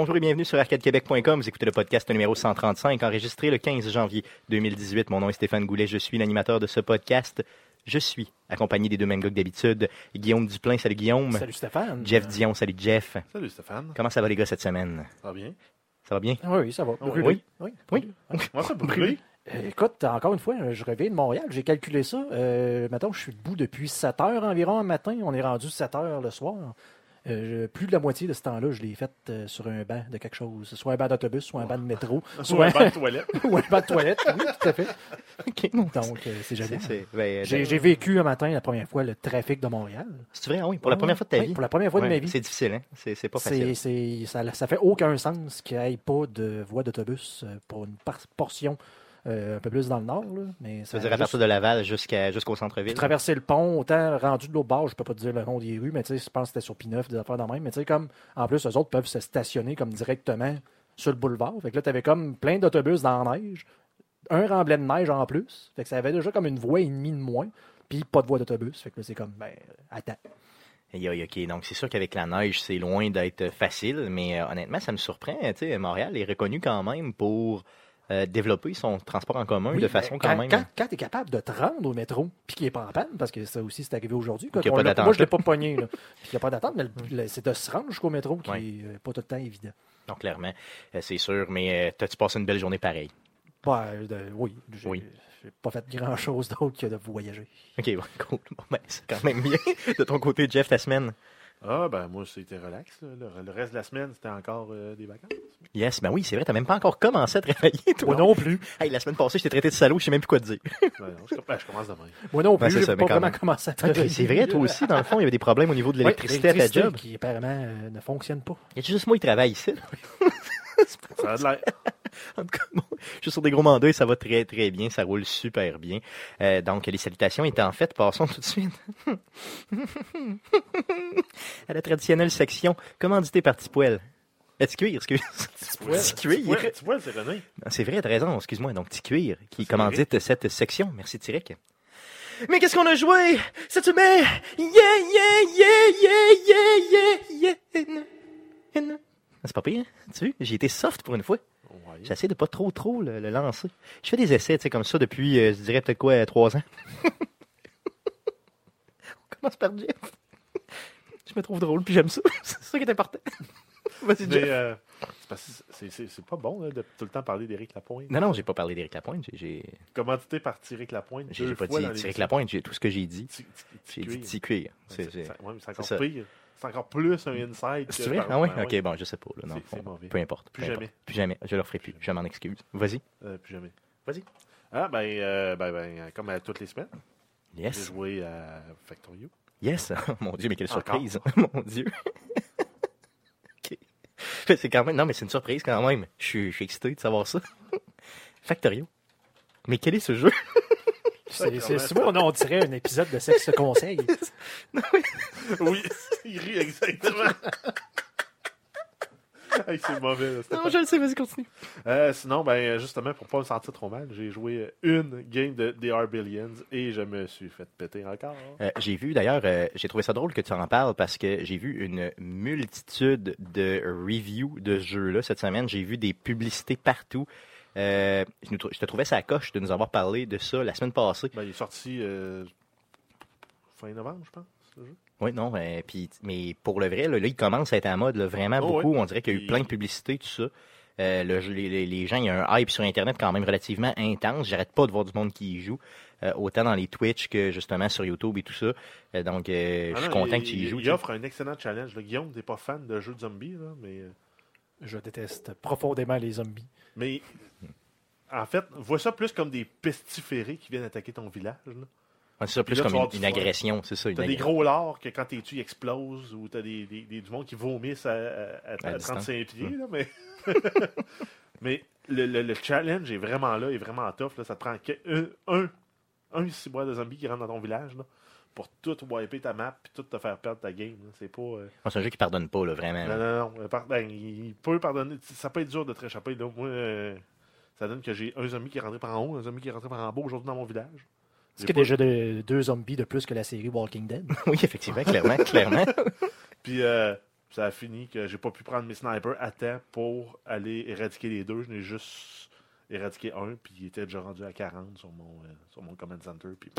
Bonjour et bienvenue sur arcadequebec.com. Vous écoutez le podcast numéro 135, enregistré le 15 janvier 2018. Mon nom est Stéphane Goulet, je suis l'animateur de ce podcast. Je suis accompagné des deux mêmes gars que d'habitude. Guillaume Duplain, salut Guillaume. Salut Stéphane. Jeff Dion, salut Jeff. Salut Stéphane. Comment ça va les gars cette semaine? Ça va bien? Ça va bien? Ah oui, ça va. oui. Brûlé. Oui. Oui? Moi, ça brûlé? Euh, écoute, encore une fois, je reviens de Montréal, j'ai calculé ça. Euh, mettons, je suis debout depuis 7 heures environ un matin. On est rendu 7 heures le soir. Euh, plus de la moitié de ce temps-là, je l'ai fait euh, sur un banc de quelque chose. Soit un banc d'autobus, soit un banc de métro, Soit un banc de toilette. ou un banc de toilette. Oui, tout à fait. Donc, euh, c'est c'est- ben, J'ai vécu un matin, la première fois, le trafic de Montréal. C'est vrai, ah oui, pour la Ah première fois de ta Oui, vie. Pour la première fois de ma vie. C'est difficile, hein? C'est pas facile. c'est- ça, ça fait aucun sens qu'il n'y ait pas de voie d'autobus pour une par- portion euh, un peu plus dans le nord. Là, mais Ça veut dire à partir de Laval jusqu'à- jusqu'au centre-ville. traverser le pont, autant rendu de l'autre bord, je peux pas te dire le nom des rues, mais tu sais, je pense que c'était sur P9, des affaires dans même. Mais tu sais, comme, en plus, eux autres peuvent se stationner comme directement sur le boulevard. Fait que là, tu avais comme plein d'autobus dans la neige, un remblai de neige en plus. Fait que ça avait déjà comme une voie et demie de moins, puis pas de voie d'autobus. Fait que là, c'est comme, ben, attends. OK, donc c'est sûr qu'avec la neige, c'est loin d'être facile, mais euh, honnêtement, ça me surprend. Tu sais, Montréal est reconnu quand même pour euh, développer son transport en commun Oui, de ben, façon quand, quand même... Quand, tu es capable de te rendre au métro, puis qu'il n'est pas en panne, parce que ça aussi, c'est arrivé aujourd'hui. D'attente, Moi, je l'ai là. pas pogné. Puis qu'il n'y a pas d'attente, mais c'est de se rendre jusqu'au métro qui n'est pas tout le temps évident. Non, clairement, euh, c'est sûr, mais euh, t'as-tu passé une belle journée pareille? De- oui, j'ai Oui. j'ai pas fait grand-chose d'autre que de voyager. OK, cool. Bon, ben, c'est quand même bien. De ton côté, Jeff, ta semaine? Ah, ben moi, c'était relax. là. Le, reste de la semaine, c'était encore euh, des vacances. Yes, ben oui, c'est vrai, t'as même pas encore commencé à travailler, toi. Moi non plus. Hey, la semaine passée, je t'ai traité de salaud, je sais même plus quoi te dire. Ben non, je, ben, je commence demain. Moi non Ouais, plus, c'est j'ai ça, pas vraiment même. commencé à Ah, travailler. c'est vrai, toi aussi, dans le fond, il y avait des problèmes au niveau de Ouais, l'électricité à ta job. qui apparemment euh, ne fonctionne pas. Y a juste moi qui travaille ici? Ça a de l'air. En tout cas, bon, je suis sur des gros mandats et ça va très très bien, ça roule super bien. Euh, donc les salutations étant faites, passons tout de suite à la traditionnelle section commandité par Tipoel. Petit cuir, excuse. Petit cuir. C'est René. C'est vrai, t'as raison, excuse-moi. Donc, Petit Cuir qui commandite cette section? Merci, Tyrek. Mais qu'est-ce qu'on a joué cette semaine? Yeah, yeah, yeah, yeah, yeah, yeah, yeah. Ah, C'est pas pire, hein? tu vois? J'ai été soft pour une fois. Ouais. J'essaie de pas trop, trop le, le lancer. Je fais des essais, tu sais, comme ça depuis, euh, je dirais peut-être quoi, euh, trois ans. On commence par Jeff. Je me trouve drôle, puis j'aime ça. C'est ça qui est important. Vas-y, Jeff. euh, c'est pas bon là, de tout le temps parler d'Éric Lapointe. Non, non, j'ai pas parlé d'Éric Lapointe. J'ai- J'ai Commandité par Éric Lapointe? j'ai pas dit l'émission. Lapointe. J'ai tout ce que j'ai dit. J'ai dit cuir. Ouais, C'est encore ça. pire. C'est encore plus un inside. c'est vrai? Ah oui? ben Ok, bon, je sais pas. Là, fond. Peu importe. Plus peu jamais. importe. Plus jamais. Je le ferai plus. Je m'en excuse. Vas-y. Euh, plus jamais. Vas-y. Ah, ben, euh, ben, ben, comme à toutes les semaines, j'ai Yes. joué à Factorio. Yes. Mon Dieu, mais quelle Encore? surprise. Mon Dieu. ok. C'est quand même. Non, mais c'est une surprise quand même. Je suis excité de savoir ça. Factorio. Mais quel est ce jeu? C'est c'est- c'est moi, on dirait un épisode de Sexe Conseil. Oui, il rit exactement. Hey, c'est mauvais, là. Non, je le sais, vas-y, continue. Euh, sinon, ben, justement, pour pas me sentir trop mal, j'ai joué une game de DR Billions et je me suis fait péter encore. Euh, j'ai vu d'ailleurs, euh, j'ai trouvé ça drôle que tu en parles parce que j'ai vu une multitude de reviews de ce jeu-là cette semaine. J'ai vu des publicités partout. Euh, je, nous trou- je te trouvais ça coche de nous avoir parlé de ça la semaine passée. Ben, il est sorti euh, fin novembre, je pense, jeu. Oui, non, euh, puis, mais pour le vrai, là, là, il commence à être en mode là, vraiment Oh, beaucoup. On dirait qu'il y a eu plein de publicités, tout ça. Euh, le les, gens, il y a un hype sur Internet quand même relativement intense. J'arrête pas de voir du monde qui y joue, euh, autant dans les Twitch que justement sur YouTube et tout ça. Euh, donc, Ah je suis content il, que tu y joues. Il offre un excellent challenge. là. Guillaume, t'es pas fan de jeux de zombies, là, mais, Je déteste profondément les zombies. mais en fait, vois ça plus comme des pestiférés qui viennent attaquer ton village. là. C'est ça, plus Puis là, comme tu vas une, avoir une du fun. agression, c'est ça. Une T'as des gros lards que quand t'es tué, ils explosent, ou t'as des, des, des- du monde qui vomissent à, à- à- À à distance. 35 pieds, là, mais... mais le, le- le challenge est vraiment là, est vraiment tough. Là. Ça te prend que- un, un, un ciboire de zombies qui rentre dans ton village là, pour tout wiper ta map puis tout te faire perdre ta game. C'est pas... euh, Non, C'est un jeu qui pardonne pas, là, vraiment. Non, non, non. euh, par- ben, il peut pardonner. Ça peut être dur de te réchapper. Là. Moi, euh, ça donne que j'ai un zombie qui est rentré par en haut, un zombie qui est rentré par en bas aujourd'hui dans mon village. Est-ce qu'il y a pas- déjà de- deux zombies de plus que la série Walking Dead? Oui, effectivement, clairement, clairement. Puis, euh, Ça a fini que j'ai pas pu prendre mes snipers à temps pour aller éradiquer les deux. Je n'ai juste éradiqué un, puis il était déjà rendu à 40 sur mon, euh, sur mon command center. Puis.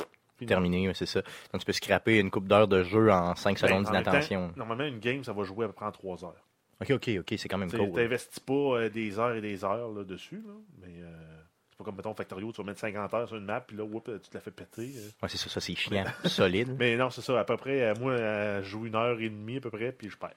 Terminé, c'est ça. Donc tu peux scraper une coupe d'heures de jeu en 5 Ben, secondes d'inattention. Normalement, une game, ça va jouer à peu près en 3 heures. Ok, ok, ok, c'est quand même Tu cool. n'investis pas euh, des heures et des heures là, dessus, là, mais euh, c'est pas comme, mettons, Factorio, tu vas mettre 50 heures sur une map, puis là, whoop, tu te la fais péter. Ouais, c'est ça, ça c'est chiant, solide. Mais non, c'est ça, à peu près, euh, moi, je joue une heure et demie à peu près, puis je perds.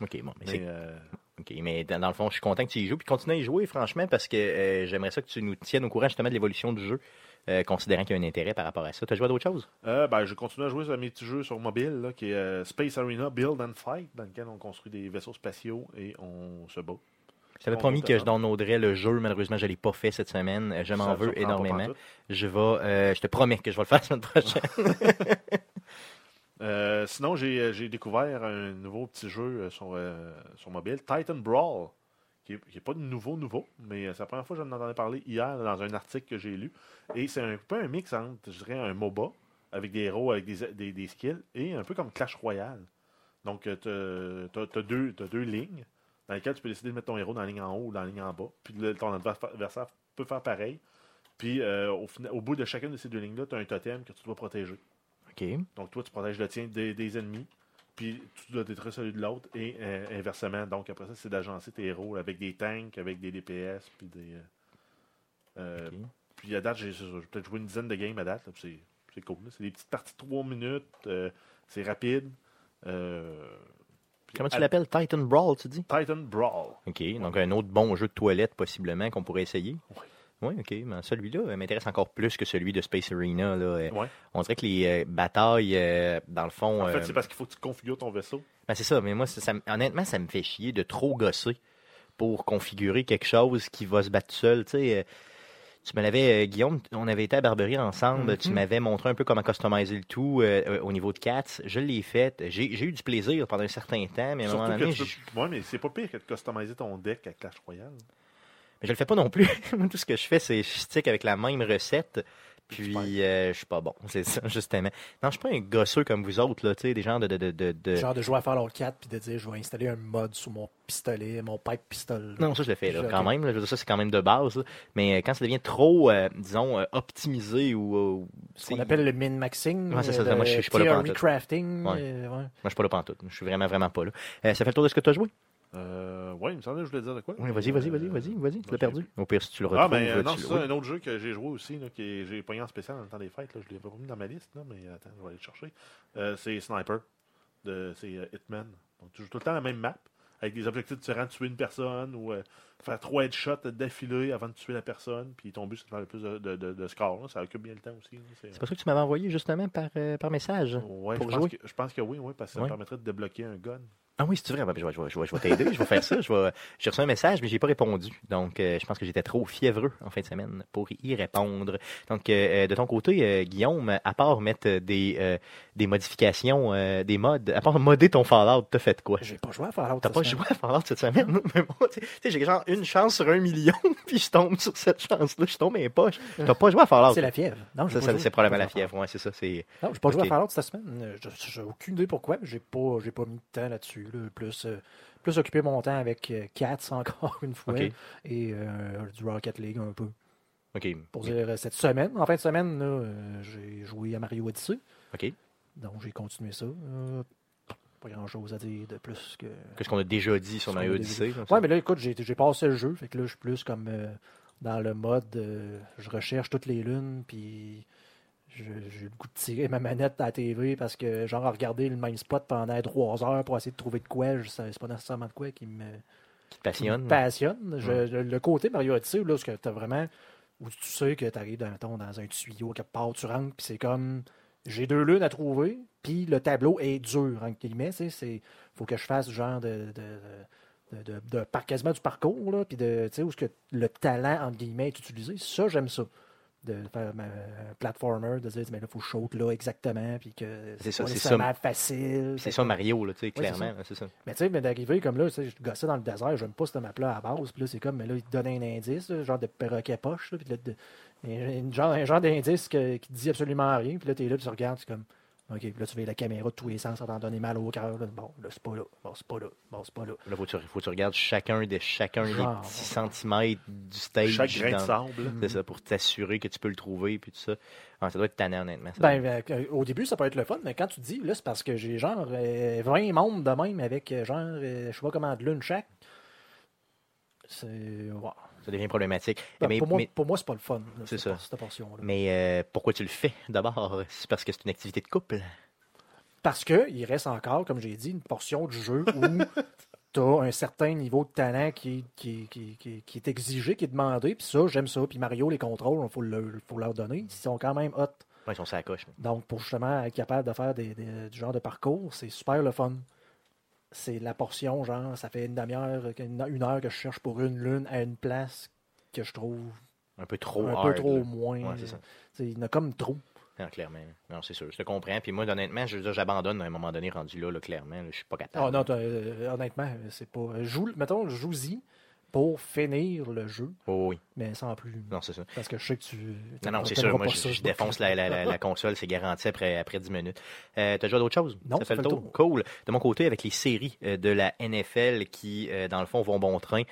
Ok, bon, mais Mais, c'est euh, OK, mais dans, dans le fond, je suis content que tu y joues. Puis continue à y jouer, franchement, parce que euh, j'aimerais ça que tu nous tiennes au courant justement de l'évolution du jeu, euh, considérant qu'il y a un intérêt par rapport à ça. Tu as joué à d'autres choses? euh, ben, je continue à jouer sur mes petits jeux sur mobile, là, qui est euh, Space Arena Build and Fight, dans lequel on construit des vaisseaux spatiaux et on se bat. Je t'avais promis que je downloaderais le jeu. Malheureusement, je ne l'ai pas fait cette semaine. Je m'en veux énormément. Je vais, euh, je te promets que je vais le faire la semaine prochaine. Euh, sinon, j'ai découvert un nouveau petit jeu sur, euh, sur mobile, Titan Brawl, qui n'est pas de nouveau, nouveau, mais euh, c'est la première fois que j'en entendais parler hier dans un article que j'ai lu. Et c'est un peu un mix entre, je dirais, un MOBA, avec des héros, avec des, des, des skills, et un peu comme Clash Royale. Donc, tu as, deux, t'as deux lignes dans lesquelles tu peux décider de mettre ton héros dans la ligne en haut ou dans la ligne en bas. Puis le- ton adversaire peut faire pareil. Puis euh, au, au bout de chacune de ces deux lignes-là, tu as un totem que tu dois protéger. OK. Donc, toi, tu protèges le tien des, des ennemis, puis tu dois détruire celui de l'autre, et euh, inversement. Donc, après ça, c'est d'agencer tes héros avec des tanks, avec des DPS, puis des. euh, euh. Puis à date, j'ai peut-être joué une dizaine de games à date. C'est cool. C'est des petites parties de 3 minutes, euh, c'est rapide. Comment tu l'appelles? Titan Brawl, tu dis? Titan Brawl. OK. Donc, un autre bon jeu de toilette, possiblement, qu'on pourrait essayer. Oui. Oui, OK. Mais celui-là euh, m'intéresse encore plus que celui de Space Arena. Là. Euh, Ouais. On dirait que les euh, batailles, euh, dans le fond. En fait, euh, c'est parce qu'il faut que tu configures ton vaisseau. Ben, c'est ça, mais moi, ça- ça me- honnêtement, ça me fait chier de trop gosser pour configurer quelque chose qui va se battre seul. Tu sais, euh, tu me l'avais, euh, Guillaume, on avait été à Barberie ensemble, tu Mhm. m'avais montré un peu comment customiser le tout euh, euh, au niveau de Cats. Je l'ai fait. J'ai eu du plaisir pendant un certain temps, mais à un moment donné, peux... Ouais, mais c'est pas pire que de customiser ton deck à Clash Royale. Mais je le fais pas non plus. Moi, tout ce que je fais, c'est je stick avec la même recette. Puis euh, je suis pas bon, c'est ça, justement. Non, je suis pas un gosseux comme vous autres, là, tu sais, des gens de. de, de, de- Genre de jouer à Fallout 4 puis de dire je vais installer un mod sous mon pistolet, mon pipe pistol. Non, ça je le fais là, Je- quand même. là. Je veux dire, ça c'est quand même de base. là. Mais euh, quand ça devient trop, euh, disons, euh, optimisé ou. Ce qu'on c'est- appelle le min-maxing. Ouais, c'est ça, moi, je- suis pas là crafting. Ouais. euh, ouais. Moi je suis pas là pantoute. Je suis vraiment, vraiment pas là. Ça fait le tour de ce que tu as joué? Euh, ouais, il me semblait que je voulais dire de quoi. Oui, vas-y, vas-y, vas-y, vas-y, vas-y. Tu l'as perdu. Au pire, si tu le retrouves. Ah, ben euh, non, c'est ça, oui. un autre jeu que j'ai joué aussi, là, que j'ai pogné en spécial dans le temps des fêtes. Là, je ne l'ai pas mis dans ma liste, là, mais attends, je vais aller le chercher. Euh, c'est Sniper, de, c'est euh, Hitman. Donc, tu joues tout le temps la même map, avec des objectifs différents, tuer une personne ou faire trois headshots d'affilée avant de tuer la personne, puis ton but c'est de faire le plus de, de, de- de score. Ça occupe bien le temps aussi. C'est- pas ça que tu m'avais envoyé justement par, par message. Pour je, pense que, je pense que oui, oui, parce que ça Ouais. me permettrait de débloquer un gun. Ah oui, c'est vrai. Ben, je vais, je vais- je vais- je vais t'aider. je vais faire ça. Je vais- J'ai reçu un message, mais j'ai pas répondu. Donc, euh, je pense que j'étais trop fiévreux en fin de semaine pour y répondre. Donc, euh, de ton côté, euh, Guillaume, à part mettre euh, des, euh, des modifications, euh, des mods, à part modder ton Fallout, t'as fait quoi? J'ai pas joué à Fallout. T'as pas semaine. joué à Fallout cette semaine? Mais moi, tu sais, j'ai genre une chance sur un million, puis je tombe sur cette chance-là. Je tombe les poches. T'as pas joué à Fallout? C'est la fièvre. Non, Ça, ça, c'est probablement la fièvre. Ouais, c'est ça. Non, j'ai pas joué à Fallout cette semaine. Euh, je- J'ai aucune idée pourquoi, mais j'ai pas, j'ai pas mis de temps là-dessus. Plus, euh, plus occupé mon temps avec euh, Cats encore une fois et euh, du Rocket League un peu. Pour dire cette semaine, en fin de semaine, là, j'ai joué à Mario Odyssey. OK. Donc j'ai continué ça. Euh, pas grand chose à dire de plus que. Qu'est-ce qu'on a déjà dit sur Mario Odyssey? Ouais, mais là, écoute, j'ai j'ai passé le jeu. Fait que là, je suis plus comme euh, dans le mode euh, je recherche toutes les lunes, puis j'ai le goût de tirer ma manette à la TV parce que, genre, à regarder le même spot pendant trois heures pour essayer de trouver de quoi, je sais- c'est pas nécessairement de quoi qui me, Qui te qui me passionne? passionne. Le, le côté Mario Odyssey, là, ce que tu as vraiment. Où tu sais que tu arrives dans, dans un tuyau quelque part, tu rentres, puis c'est comme. J'ai deux lunes à trouver, puis le tableau est dur, entre guillemets. Il faut que je fasse ce genre de. de, de, de- quasiment du parcours, là, puis de, où est-ce que le talent, entre guillemets, est utilisé. Ça, j'aime ça. De faire ma- un platformer, de dire, mais là, il faut je saute là exactement, puis que C'est ça, c'est facile. C'est ça Mario, là, tu sais, clairement. ça. ça. mais tu sais, mais d'arriver comme là, je gossais dans le désert, j'aime pas cette map-là à la base. Puis là, c'est comme, mais là, il te donne un indice, là, genre de perroquet poche. Là, puis là, de- un, genre, genre d'indice qui te dit absolument rien. Puis là, t'es là, puis tu regardes, c'est comme, OK, puis là, tu veux la caméra de tous les sens, ça t'en donner mal au cœur. là. Bon, là, c'est pas là. Bon, c'est pas là. Bon, c'est pas là. Là, faut que tu, faut que tu regardes chacun des, chacun des petits centimètres du stage. Chaque grain de sable. C'est ça, pour t'assurer que tu peux le trouver, puis tout ça. Ah, ça doit être tannant, honnêtement. ça. Ben, euh, au début, ça peut être le fun, mais quand tu dis, là, c'est parce que j'ai genre euh, 20 membres de même avec euh, genre, euh, je sais pas comment, de l'une chaque. C'est. ouais. Ça devient problématique. Ben, mais pour, moi, mais, pour moi, c'est pas le fun. là, C'est cette Cette portion-là. mais, euh, pourquoi tu le fais d'abord? C'est parce que c'est une activité de couple? Parce que il reste encore, comme j'ai dit, une portion du jeu où tu as un certain niveau de talent qui, qui, qui, qui, qui est exigé, qui est demandé. Puis ça, j'aime ça. Puis Mario, les contrôles, il faut, le- faut leur donner. Ils sont quand même hot. Ouais, ils sont sur la coche. Donc, pour justement être capable de faire des, des- du genre de parcours, c'est super le fun. C'est la portion, genre, ça fait une demi-heure, une, heure que je cherche pour une lune à une place que je trouve Un peu trop un hard, peu trop là. moins. Ouais, c'est ça. Il y en a comme trop. Non, clairement. Non, c'est sûr. Je te comprends. Puis moi, honnêtement, je j'abandonne à un moment donné rendu là, là clairement. là, je suis pas capable. Ah non, euh, honnêtement, c'est pas. Joue, mettons, joue-y pour finir le jeu, Oh, oui. mais sans plus. Non, c'est ça. Parce que je sais que tu. Non, non, c'est sûr. Moi, je, ça, je défonce la, la, la, la console, c'est garanti après, après 10 minutes. Euh, T'as joué à d'autres choses? Non, ça fait le tour. Cool. De mon côté, avec les séries euh, de la NFL qui, euh, dans le fond, vont bon train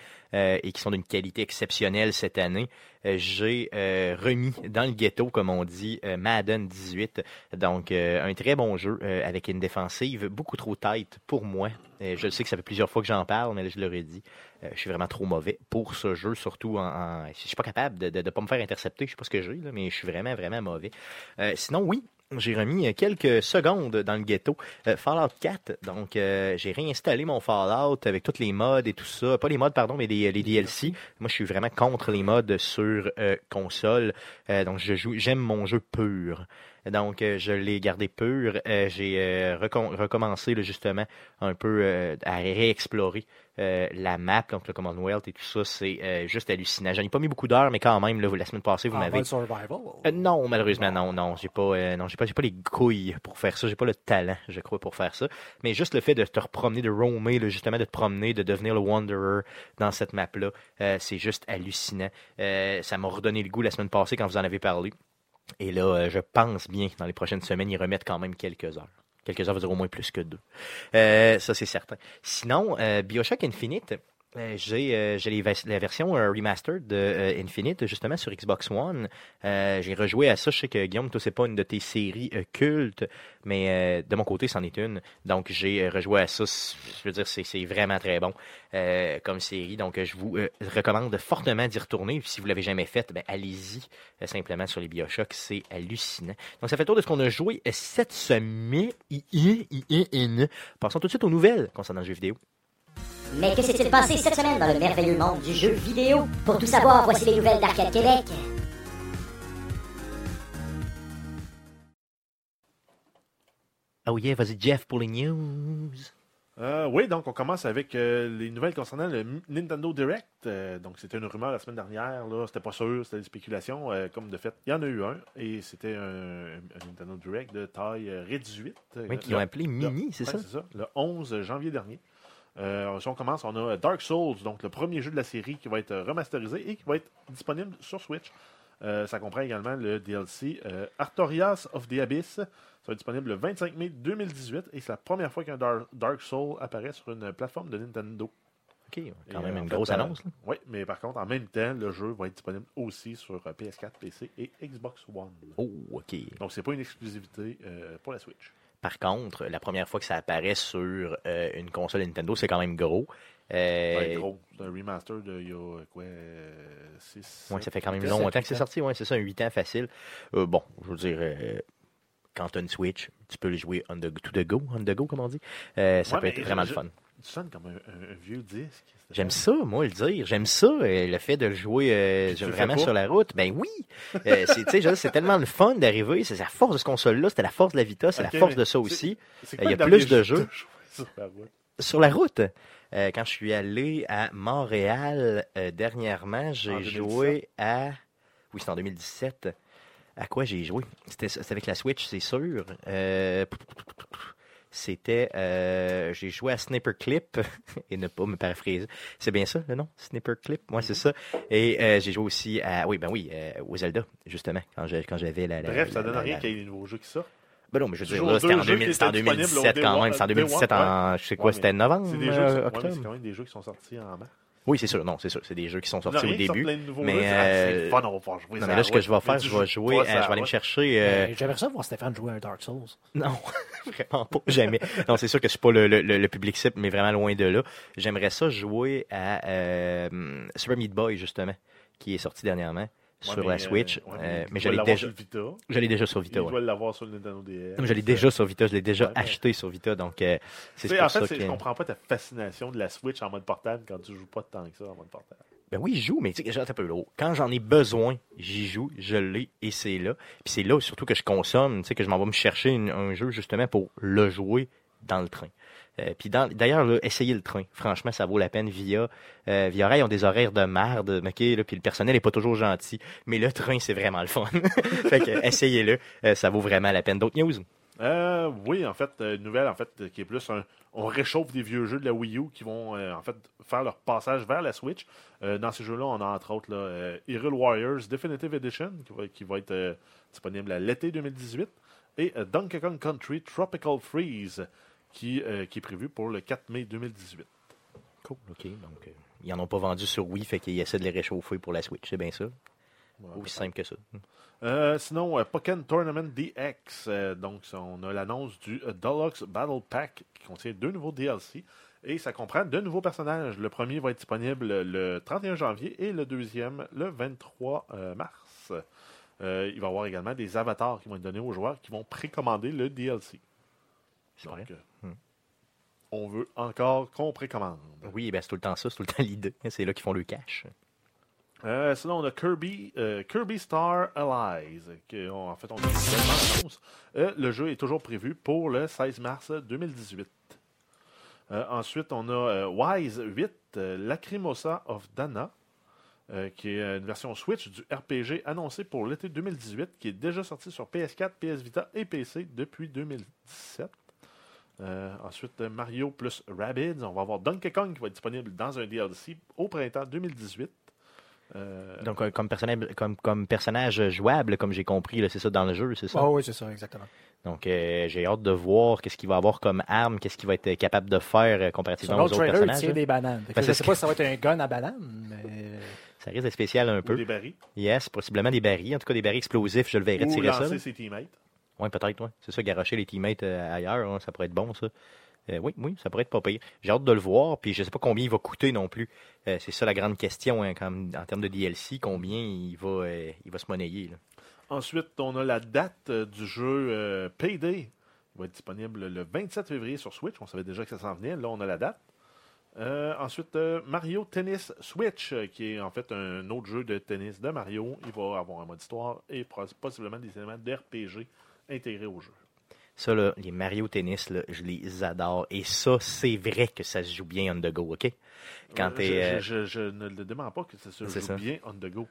et qui sont d'une qualité exceptionnelle cette année, euh, j'ai euh, remis dans le ghetto, comme on dit, euh, Madden 18. Donc, euh, un très bon jeu euh, avec une défensive beaucoup trop tight pour moi. Euh, je le sais que ça fait plusieurs fois que j'en parle, mais je dit. Euh, je suis vraiment trop mauvais pour ce jeu, surtout en. en- je suis pas capable de ne pas me faire intercepter. Je sais pas ce que j'ai, mais je suis vraiment, vraiment mauvais. Euh, sinon, oui, j'ai remis euh, quelques secondes dans le ghetto. Euh, Fallout 4, donc euh, j'ai réinstallé mon Fallout avec toutes les mods et tout ça. Pas les mods, pardon, mais les, DLC. Moi, je suis vraiment contre les mods sur console. Donc, je joue, j'aime mon jeu pur. Donc, je l'ai gardé pur. J'ai recom- recommencé justement un peu à réexplorer euh, la map, donc le Commonwealth et tout ça. C'est euh, juste hallucinant. J'en ai pas mis beaucoup d'heures, mais quand même, là, la semaine passée, vous En m'avez survival. euh, non, malheureusement, non, non, j'ai pas, non, j'ai pas, j'ai pas les couilles pour faire ça, j'ai pas le talent, je crois, pour faire ça. Mais juste le fait de te promener, de roamer, là, justement, de te promener, de devenir le Wanderer dans cette map-là, c'est juste hallucinant. Ça m'a redonné le goût la semaine passée quand vous en avez parlé. Et là, je pense bien que dans les prochaines semaines, ils remettent quand même quelques heures. Quelques heures veut dire au moins plus que deux. Euh, ça, c'est certain. Sinon, euh, Infinite, euh, j'ai euh, la version euh, remastered de euh, Infinite, justement, sur Xbox One. J'ai rejoué à ça. Je sais que Guillaume, toi, c'est pas une de tes séries cultes, mais de mon côté, c'en est une. Donc, j'ai rejoué à ça. Je veux dire, c'est vraiment très bon comme série. Donc, je vous recommande fortement d'y retourner. Si vous l'avez jamais fait, ben, allez-y simplement sur les Bioshock. C'est hallucinant. Donc, ça fait tour de ce qu'on a joué cette semaine. Passons tout de suite aux nouvelles concernant le jeu vidéo. Mais que s'est-il passé cette semaine dans le merveilleux monde du jeu vidéo? Pour tout savoir, voici les nouvelles d'Arcade Québec. Oh yeah, vas-y Jeff pour les news. Euh, oui, donc on commence avec euh, les nouvelles concernant le Nintendo Direct. Euh, donc c'était une rumeur la semaine dernière, là, c'était pas sûr, c'était des spéculations. Euh, comme de fait, il y en a eu un, et c'était un, un Nintendo Direct de taille réduite. Oui, qu'ils ont appelé Mini, c'est Ouais, ça? c'est ça, le 11 janvier dernier. Euh, si on commence, on a Dark Souls, donc le premier jeu de la série qui va être remasterisé et qui va être disponible sur Switch. Euh, ça comprend également le DLC euh, Artorias of the Abyss. Ça va être disponible le 25 mai 2018 et c'est la première fois qu'un Dar- Dark Soul apparaît sur une plateforme de Nintendo. Ok, quand Et, même euh, en une grosse euh, annonce. Oui, mais par contre, en même temps, le jeu va être disponible aussi sur euh, PS4, PC et Xbox One. Oh, ok. Donc, c'est pas une exclusivité euh, pour la Switch. Par contre, la première fois que ça apparaît sur euh, une console Nintendo, c'est quand même gros. Euh, Ouais, gros. C'est un remaster de il y a euh, quoi 6 ouais, ça fait quand même longtemps que c'est sorti. Ouais, c'est ça, un 8 ans facile. Euh, bon, je veux dire, euh, quand tu as une Switch, tu peux le jouer on the, to the go, on the go, comme on dit. Euh, ça Ouais, peut être vraiment je- le fun. Tu sonnes comme un, un- un vieux disque. J'aime ça, moi, le dire. J'aime ça, euh, le fait de le jouer euh, vraiment sur la route. Ben oui! Euh, c'est, c'est tellement le fun d'arriver. C'est la force de ce console-là, c'était la force de la Vita, c'est la force de ça aussi. Euh, il y a plus de jeu jeux. sur la route? Sur la route, quand je suis allé à Montréal dernièrement, j'ai 2017? joué à. Oui, c'est en 2017. À quoi j'ai joué? C'était c'était avec la Switch, c'est sûr. Euh, C'était. euh, j'ai joué à Sniper Clip, et ne pas me paraphraser. C'est bien ça le nom? Sniper Clip? Moi, c'est ça. Et euh, j'ai joué aussi à. Oui, ben oui, euh, au Zelda, justement, quand je- quand j'avais la, la- Bref, ça la- donne la- rien qu'il y ait des nouveaux jeux qui sortent. Ben non, mais je veux dire, là, c'était en, deux jeux 2000 qui c'était en étaient disponibles 2017 au quand même. C'était en One, 2017 en, je sais quoi, Ouais, c'était novembre, C'est des, jeux ouais, octobre? c'est quand même des jeux qui sont sortis en mars. Oui, c'est sûr, non, c'est sûr. C'est des jeux qui sont sortis au début. mais, jeux, euh, le fun, on va pouvoir jouer Non, ça mais à là, ce que je vais faire, je vais jouer, euh, je vais aller me chercher. euh, J'aimerais ça voir Stéphane jouer à un Dark Souls. Non, vraiment pas, jamais. Non, c'est sûr que je suis pas le, le, le public cible, mais vraiment loin de là. J'aimerais ça jouer à euh, Super Meat Boy, justement, qui est sorti dernièrement Ouais, sur mais, la euh, Switch. ouais, Euh, mais je l'ai l'avoir déjà, sur le Vita. je l'ai déjà sur Vita. ouais. doit l'avoir sur le Nintendo DS. Non, mais Je l'ai déjà sur Vita, je l'ai déjà mais- acheté sur Vita, donc euh, c'est en fait, que... je comprends pas ta fascination de la Switch en mode portable quand tu joues pas tant que ça en mode portable. Ben oui, je joue, mais tu sais, un peu l'eau. Quand j'en ai besoin, j'y joue, je l'ai et c'est là. Puis c'est là surtout que je consomme, tu sais, que je m'en vais me chercher une- un jeu justement pour le jouer dans le train. Euh, d'ailleurs, essayez le train. Franchement, ça vaut la peine via euh, Via Rail, ils ont des horaires de merde, puis le personnel est pas toujours gentil. Mais le train, c'est vraiment le fun. fait que essayez-le, euh, ça vaut vraiment la peine. D'autres news? Oui, en fait, une nouvelle en fait, qui est plus un. On réchauffe des vieux jeux de la Wii U qui vont faire leur passage vers la Switch. Dans ces jeux-là, on a entre autres là, Warriors Definitive Edition qui va, être disponible à l'été 2018 et Donkey Kong Country Tropical Freeze qui, euh, qui est prévu pour le 4 mai 2018. Cool, ok. Donc, euh, ils en ont pas vendu sur Wii, fait qu'ils essaient de les réchauffer pour la Switch, c'est bien ça? Ouais, Aussi simple que ça. Euh, sinon, euh, Pokémon Tournament DX. euh, donc, on a l'annonce du Deluxe Battle Pack qui contient deux nouveaux DLC. Et ça comprend deux nouveaux personnages. Le premier va être disponible le 31 janvier et le deuxième le 23 euh, mars. Il va y avoir également des avatars qui vont être donnés aux joueurs qui vont précommander le DLC. C'est Donc, vrai. euh, Hmm. on veut encore qu'on précommande. Oui, ben c'est tout le temps ça, c'est tout le temps l'idée. C'est là qu'ils font le cash. Euh, sinon, on a Kirby, euh, Kirby Star Allies. Qui, on- en fait, on. Euh, le jeu est toujours prévu pour le 16 mars 2018. Euh, ensuite, on a euh, Wise 8, euh, Lacrimosa of Dana, euh, qui est une version Switch du RPG annoncé pour l'été 2018, qui est déjà sorti sur PS4, PS Vita et PC depuis 2017. Euh, ensuite, euh, Mario plus Rabbids. On va avoir Donkey Kong qui va être disponible dans un DLC au printemps 2018. Euh, Donc, euh, comme personnage, comme, comme personnage jouable, comme j'ai compris, c'est ça dans le jeu, c'est ça? Ah oui, c'est ça, exactement. Donc, euh, j'ai hâte de voir qu'est-ce qu'il va avoir comme arme, qu'est-ce qu'il va être capable de faire euh, Sur comparativement aux l'autre autres trailer, il personnages. tire là. des bananes. Ben, je c'est sais pas si ça va être un gun à banane, mais. Ça risque d'être spécial un ou peu. des barils. Yes, possiblement des barils. En tout cas, des barils explosifs, je le verrai Ou tirer ça. lancer ses teammates. Oui, peut-être, ouais. C'est ça, garocher les teammates euh, ailleurs, hein, ça pourrait être bon, ça. Euh, oui, oui, ça pourrait être pas pire. J'ai hâte de le voir, puis je sais pas combien il va coûter non plus. Euh, c'est ça la grande question hein, en termes de DLC, combien il va, il va se monnayer. là. Ensuite, on a la date du jeu Payday. Il va être disponible le 27 février sur Switch. On savait déjà que ça s'en venait. Là, on a la date. Ensuite, Mario Tennis Switch, qui est en fait un autre jeu de tennis de Mario. Il va avoir un mode histoire et pos- possiblement des éléments d'RPG intégrés au jeu. Ça, là, les Mario Tennis, là, je les adore. Et ça, c'est vrai que ça se joue bien on the go, OK? Quand t'es, je, euh, je- je- je ne le demande pas que ça se joue ça. bien on the go.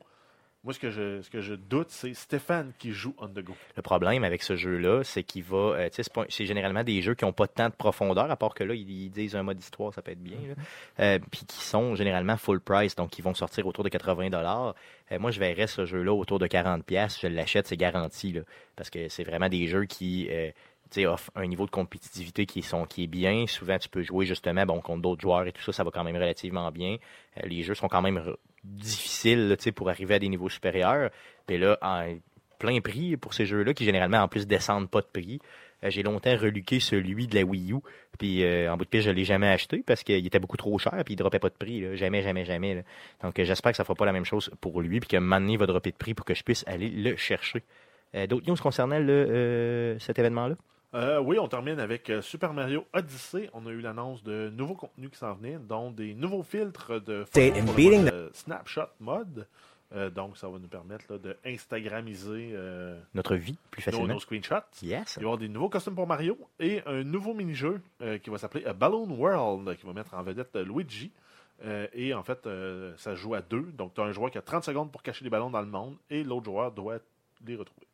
Moi, ce que je, ce que je doute, c'est Stéphane qui joue on the go. Le problème avec ce jeu-là, c'est qu'il va. euh, tu sais, c'est généralement des jeux qui n'ont pas tant de profondeur, à part que là, ils, ils disent un mode histoire, ça peut être bien. là. Euh, Puis qui sont généralement full price, donc qui vont sortir autour de 80 dollars. Moi, je verrais ce jeu-là autour de 40 pièces. Je l'achète, c'est garanti, là, parce que c'est vraiment des jeux qui. euh, tu sais, offrent un niveau de compétitivité qui, sont, qui est bien. Souvent, tu peux jouer justement bon, contre d'autres joueurs et tout ça, ça va quand même relativement bien. Euh, les jeux sont quand même sais, pour arriver à des niveaux supérieurs. Puis là, en plein prix pour ces jeux-là, qui généralement en plus descendent pas de prix. Euh, j'ai longtemps reluqué celui de la Wii U, puis euh, en bout de piste, je l'ai jamais acheté parce qu'il était beaucoup trop cher, puis il dropait pas de prix, jamais, jamais, jamais. là. Donc euh, j'espère que ça fera pas la même chose pour lui, puis que maintenant va dropper de prix pour que je puisse aller le chercher. D'autres news concernant cet événement-là? Euh, oui, on termine avec euh, Super Mario Odyssey. On a eu l'annonce de nouveaux contenus qui s'en venaient, dont des nouveaux filtres de mode, euh, Snapshot Mode. Euh, donc, ça va nous permettre là, de Instagramiser euh, Notre vie, plus facilement. nos screenshots. Yes. Il va y avoir des nouveaux costumes pour Mario et un nouveau mini-jeu euh, qui va s'appeler A Balloon World, qui va mettre en vedette Luigi. Et en fait, ça joue à deux. Donc, tu as un joueur qui a 30 secondes pour cacher les ballons dans le monde et l'autre joueur doit les retrouver.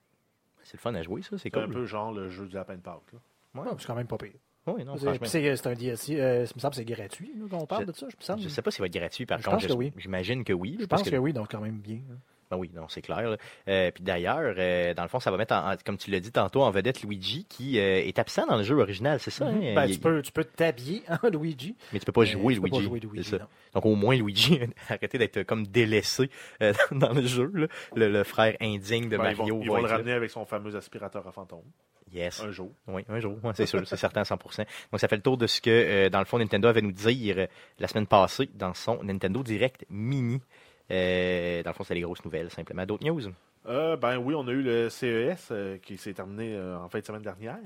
C'est le fun à jouer, ça, c'est un peu genre le jeu du lapin de Pâques. là. Ouais, c'est quand même pas pire. Oui, non, C'est franchement. c'est- c'est un DLC. euh, il me semble que c'est gratuit là, quand on parle Je- de ça. Je, me semble. Je sais pas s'il va être gratuit, par Je contre. pense que oui. J'imagine que oui. Je pense que, oui, donc quand même bien. hein. Ah oui, non, c'est clair. Euh, puis d'ailleurs, euh, dans le fond, ça va mettre, en- en- comme tu l'as dit tantôt, en vedette Luigi, qui euh, est absent dans le jeu original, c'est ça? hein? Ben, Il- tu, peux, tu peux t'habiller en Luigi. Mais tu peux pas jouer tu peux pas Luigi. jouer Luigi, ça. Donc au moins Luigi a arrêté d'être comme délaissé euh, dans le jeu. là. Le, le frère indigne de Ben, ils Mario vont, ils va vont le là. ramener avec son fameux aspirateur à fantôme. Yes. Un jour. Oui, un jour, Ouais, c'est sûr, c'est certain à 100%. Donc ça fait le tour de ce que, euh, dans le fond, Nintendo avait nous dire la semaine passée dans son Nintendo Direct Mini. Euh, dans le fond, c'est les grosses nouvelles, simplement. D'autres news? Euh, ben oui, on a eu le CES euh, qui s'est terminé en fin de semaine dernière.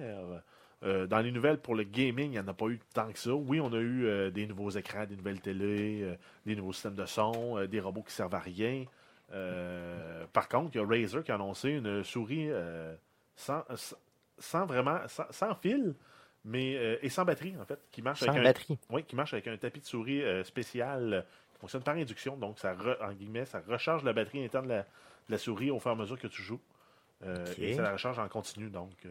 Dans les nouvelles pour le gaming, il n'y en a pas eu tant que ça. Oui, on a eu des nouveaux écrans, des nouvelles télés, euh, des nouveaux systèmes de son, des robots qui servent à rien. Par contre, il y a Razer qui a annoncé une souris sans, vraiment sans, sans fil, mais euh, et sans batterie en fait, qui marche Sans avec un, oui, qui marche avec un tapis de souris euh, spécial fonctionne par induction. Donc, ça, re- en guillemets, ça recharge la batterie interne de la, de la souris au fur et à mesure que tu joues. Euh. Et ça la recharge en continu. Donc, euh,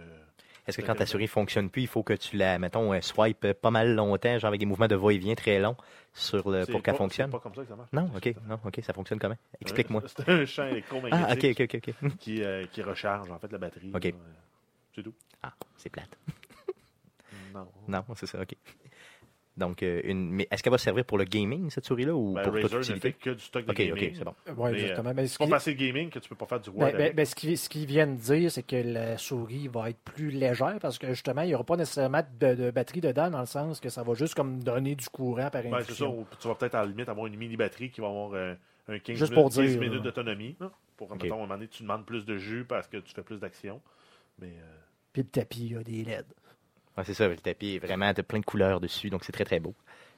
Est-ce que quand ta souris fonctionne plus, il faut que tu la, mettons, euh, swipe pas mal longtemps, genre avec des mouvements de va-et-vient très longs sur le, c'est pour qu'elle fonctionne? Pas comme ça que ça marche. Non, ok, non, ok, ça fonctionne comment? Explique-moi. C'est un champ Ah, électromagnétique ok, ok, ok, ok. qui, euh, qui recharge en fait la batterie. Ok. C'est tout. Ah, c'est plate. Non. Non, c'est ça, ok. Donc, euh, une... mais est-ce qu'elle va servir pour le gaming, cette souris-là, ou Ben, pour toute Razer ne utilité? fait que du stock de Ok, gaming. ok, c'est bon. Oui, Mais, exactement. Mais C'est pas le gaming que tu peux pas faire du Word Ben, ben, ben, ce qu'ils ce qu'ils viennent de dire, c'est que la souris va être plus légère parce que justement, il n'y aura pas nécessairement de, de batterie dedans, dans le sens que ça va juste comme donner du courant par Ben, c'est ça. ou Tu vas peut-être à la limite avoir une mini batterie qui va avoir euh, un 15 Juste minutes, pour dire, 10 là. minutes d'autonomie. Pour, Ok. mettons, à un moment donné, tu demandes plus de jus parce que tu fais plus d'action. Mais euh, Puis le tapis, il y a des LED. Ouais, c'est ça, le tapis est vraiment de plein de couleurs dessus, donc c'est très très beau.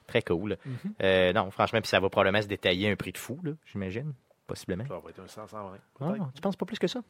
Très cool. Mhm. Euh, non, franchement, puis ça va probablement se détailler un prix de fou, là, j'imagine. Possiblement. ça va être un 100, 120. Ah, tu penses pas plus que ça?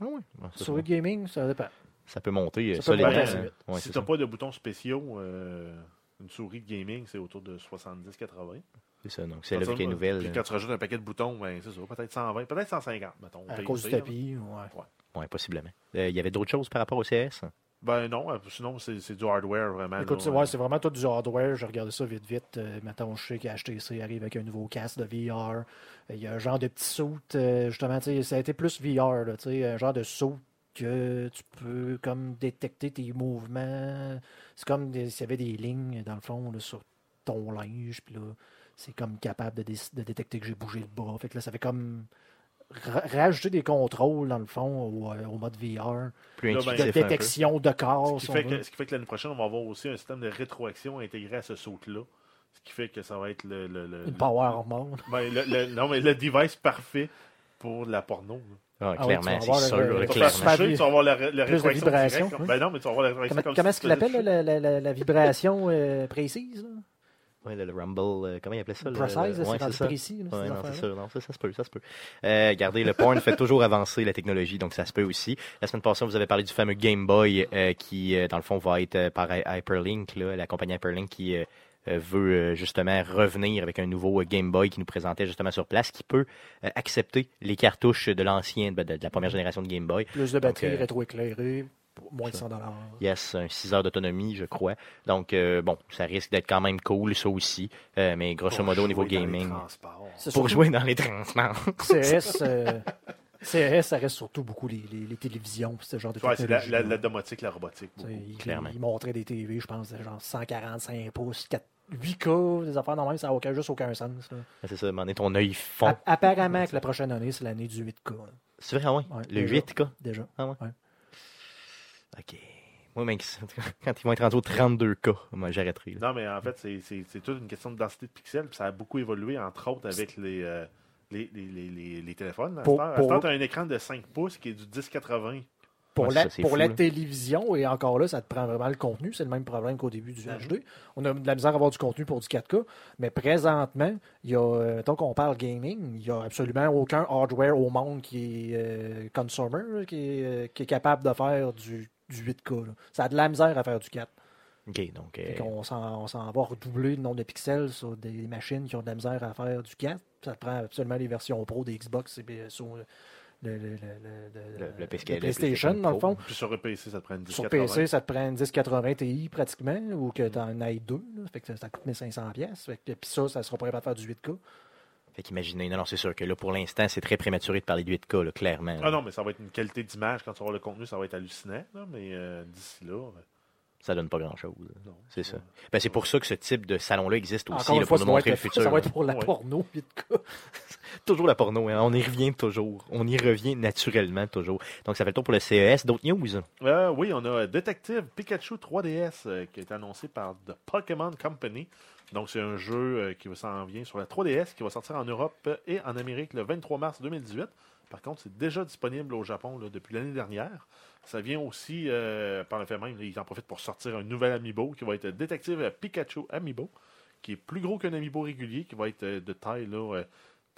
Ah ouais. Ouais, ça, Souris gaming, ça dépend. ça peut monter euh, Ça peut monter hein. vite. Ouais, si tu n'as ça. pas de boutons spéciaux, euh, une souris de gaming, c'est autour de 70-80. C'est ça, donc c'est là a une nouvelle. Puis quand tu rajoutes un paquet de boutons, ben, c'est ça, peut-être 120, peut-être 150, mettons. À cause du ça, tapis, ouais. Ouais, possiblement. Euh, Il y avait d'autres choses par rapport au CS? Ben non, euh, sinon c'est du hardware vraiment. Écoute, c'est ouais, c'est vraiment tout du hardware. J'ai regardé ça vite, vite. Euh, mettons, je sais qu'HTC arrive avec un nouveau casque de VR. Il y a un genre de petit saut, euh, justement, ça a été plus VR, là, tu sais, un genre de saut que tu peux comme détecter tes mouvements. C'est comme s'il y avait des lignes, dans le fond, là, sur ton linge, puis là, c'est comme capable de, dé- de détecter que j'ai bougé le bras. Fait que là, ça fait comme rajouter des contrôles, dans le fond, au, euh, au mode VR. Plus Là, ben, De peu. détection de corps. Ce qui, fait que, ce qui fait que l'année prochaine, on va avoir aussi un système de rétroaction intégré à ce saut-là. Ce qui fait que ça va être le. le, le- Une power hormone. ben, le- le- non, mais le device parfait pour la porno. là. Ah, Ah ouais, clairement, tu vas c'est avoir sûr. le- Tu vas tu vas avoir la, la de rétroaction vibrations, directe. oui. Ben non, mais tu vas avoir la rétroaction Comment, comme comment si est-ce qu'il appelle la, la- la vibration euh, précise? là? Ouais, le, le Rumble, euh, comment il appelait ça? le- Precise, ouais, c'est précis. là, Ouais, non, c'est sûr, non, ça, ça se peut, ça se peut. Euh, regardez, le porn fait toujours avancer la technologie, donc ça se peut aussi. La semaine passée, vous avez parlé du fameux Game Boy euh, qui, euh, dans le fond, va être par Hy- Hyperlink, là, la compagnie Hyperlink qui veut justement revenir avec un nouveau Game Boy qui nous présentait justement sur place, qui peut accepter les cartouches de l'ancien, de, de la première génération de Game Boy. Plus de batterie rétroéclairée, moins de 100 Yes, un 6 heures d'autonomie, je crois. Donc, euh, bon, ça risque d'être quand même cool, ça aussi. Euh, mais grosso modo, au niveau gaming, C'est pour surtout- jouer dans les transports. CS, euh, CS, ça reste surtout beaucoup les, les- les télévisions, ce genre de Ouais, c'est la, la, domotique, la robotique. Tu sais, beaucoup. Ils, clairement. ils montraient des TV, je pense, de genre 145 pouces, 4, 8K, des affaires même, ça n'a aucun, juste aucun sens. là. c'est ça, demander ton œil fond. Apparemment que la prochaine année, c'est l'année du 8K. là, C'est vrai, ah ouais? Ouais, le déjà. 8K. déjà. Ah ouais. Ouais. OK. Moi, mec, quand ils vont être rendus au 32K, moi, j'arrêterai. là. Non, mais en fait, c'est- toute une question de densité de pixels. puis ça a beaucoup évolué, entre autres, avec les, euh, les, les, les, les- les téléphones. Pour- à pour- tu as un écran de 5 pouces qui est du 1080. Pour, Ouais, la, ça, pour fou, la télévision, et encore là, ça te prend vraiment le contenu. C'est le même problème qu'au début du Mhm. HD. On a de la misère à avoir du contenu pour du 4K, mais présentement, il y a, euh, tant qu'on parle gaming, il n'y a absolument aucun hardware au monde qui est euh, consumer, là, qui, est, euh, qui est capable de faire du, du 8K. là. Ça a de la misère à faire du 4. OK, donc... euh, on s'en va redoubler le nombre de pixels sur des machines qui ont de la misère à faire du 4. Ça te prend absolument les versions Pro des Xbox et bien, sur le, le, le- le- le- Le- le PSK, le le PlayStation, dans le fond. Puis sur le PC, ça te prend une 1080. Sur PC, ça te prend une 1080 Ti pratiquement, ou que tu en ailles deux. là. Fait que ça, ça coûte 1500$. pièces. Fait que, puis ça, ça sera pas capable de faire du 8K. Fait qu'imaginez, non, non, c'est sûr que là, pour l'instant, c'est très prématuré de parler de 8K, là, clairement. Ah non, mais ça va être une qualité d'image quand tu vas voir le contenu, ça va être hallucinant. là, mais euh, d'ici là, euh, Ça donne pas grand-chose. non. C'est ça. Ben, c'est pour ça que ce type de salon-là existe aussi, là, fois, pour ça nous montrer le futur. ça va être pour la Ouais. porno. puis de cas. Toujours la porno, hein. on y revient toujours. On y revient naturellement toujours. Donc, ça fait le tour pour le CES. D'autres news? Euh, oui, on a Detective Pikachu 3DS euh, qui a été annoncé par The Pokémon Company. Donc, c'est un jeu euh, qui s'en vient sur la 3DS qui va sortir en Europe et en Amérique le 23 mars 2018. Par contre, c'est déjà disponible au Japon depuis l'année dernière. Ça vient aussi, euh, par le fait même, ils en profitent pour sortir un nouvel amiibo qui va être Detective Pikachu Amiibo, qui est plus gros qu'un amiibo régulier, qui va être euh, de taille là, euh,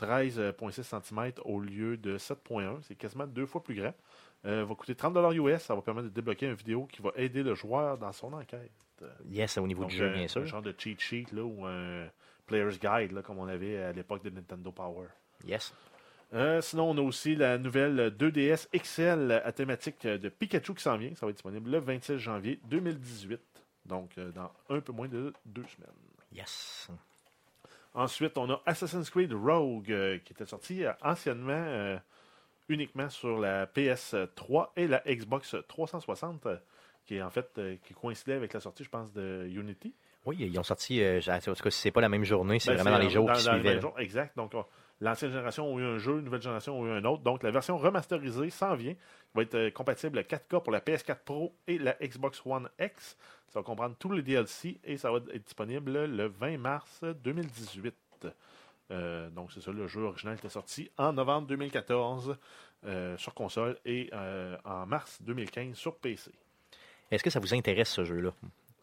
13,6 cm au lieu de 7,1. C'est quasiment deux fois plus grand. Va coûter 30 US. Ça va permettre de débloquer une vidéo qui va aider le joueur dans son enquête. Yes, au niveau Donc, du jeu, euh, bien Un sûr. genre de cheat sheet là, ou un player's guide là, comme on avait à l'époque de Nintendo Power. Yes. Euh, sinon, on a aussi la nouvelle 2DS XL à thématique de Pikachu qui s'en vient. Ça va être disponible le 26 janvier 2018. Donc, euh, dans un peu moins de deux semaines. Yes. Ensuite, on a Assassin's Creed Rogue euh, qui était sorti euh, anciennement euh, uniquement sur la PS3 et la Xbox 360, euh, qui est en fait euh, qui coïncidait avec la sortie, je pense, de Unity. Oui, ils ont sorti, euh, en tout cas, si c'est pas la même journée, c'est Ben, vraiment dans les jours dans- qui dans suivaient. exact. Donc, on- l'ancienne génération a eu un jeu, une nouvelle génération a eu un autre. Donc, la version remasterisée s'en vient. va être euh, compatible 4K pour la PS4 Pro et la Xbox One X. Ça va comprendre tous les DLC et ça va être disponible le 20 mars 2018. Euh, donc, c'est ça, le jeu original était sorti en novembre 2014 euh, sur console et euh, en mars 2015 sur PC. Est-ce que ça vous intéresse, ce jeu-là?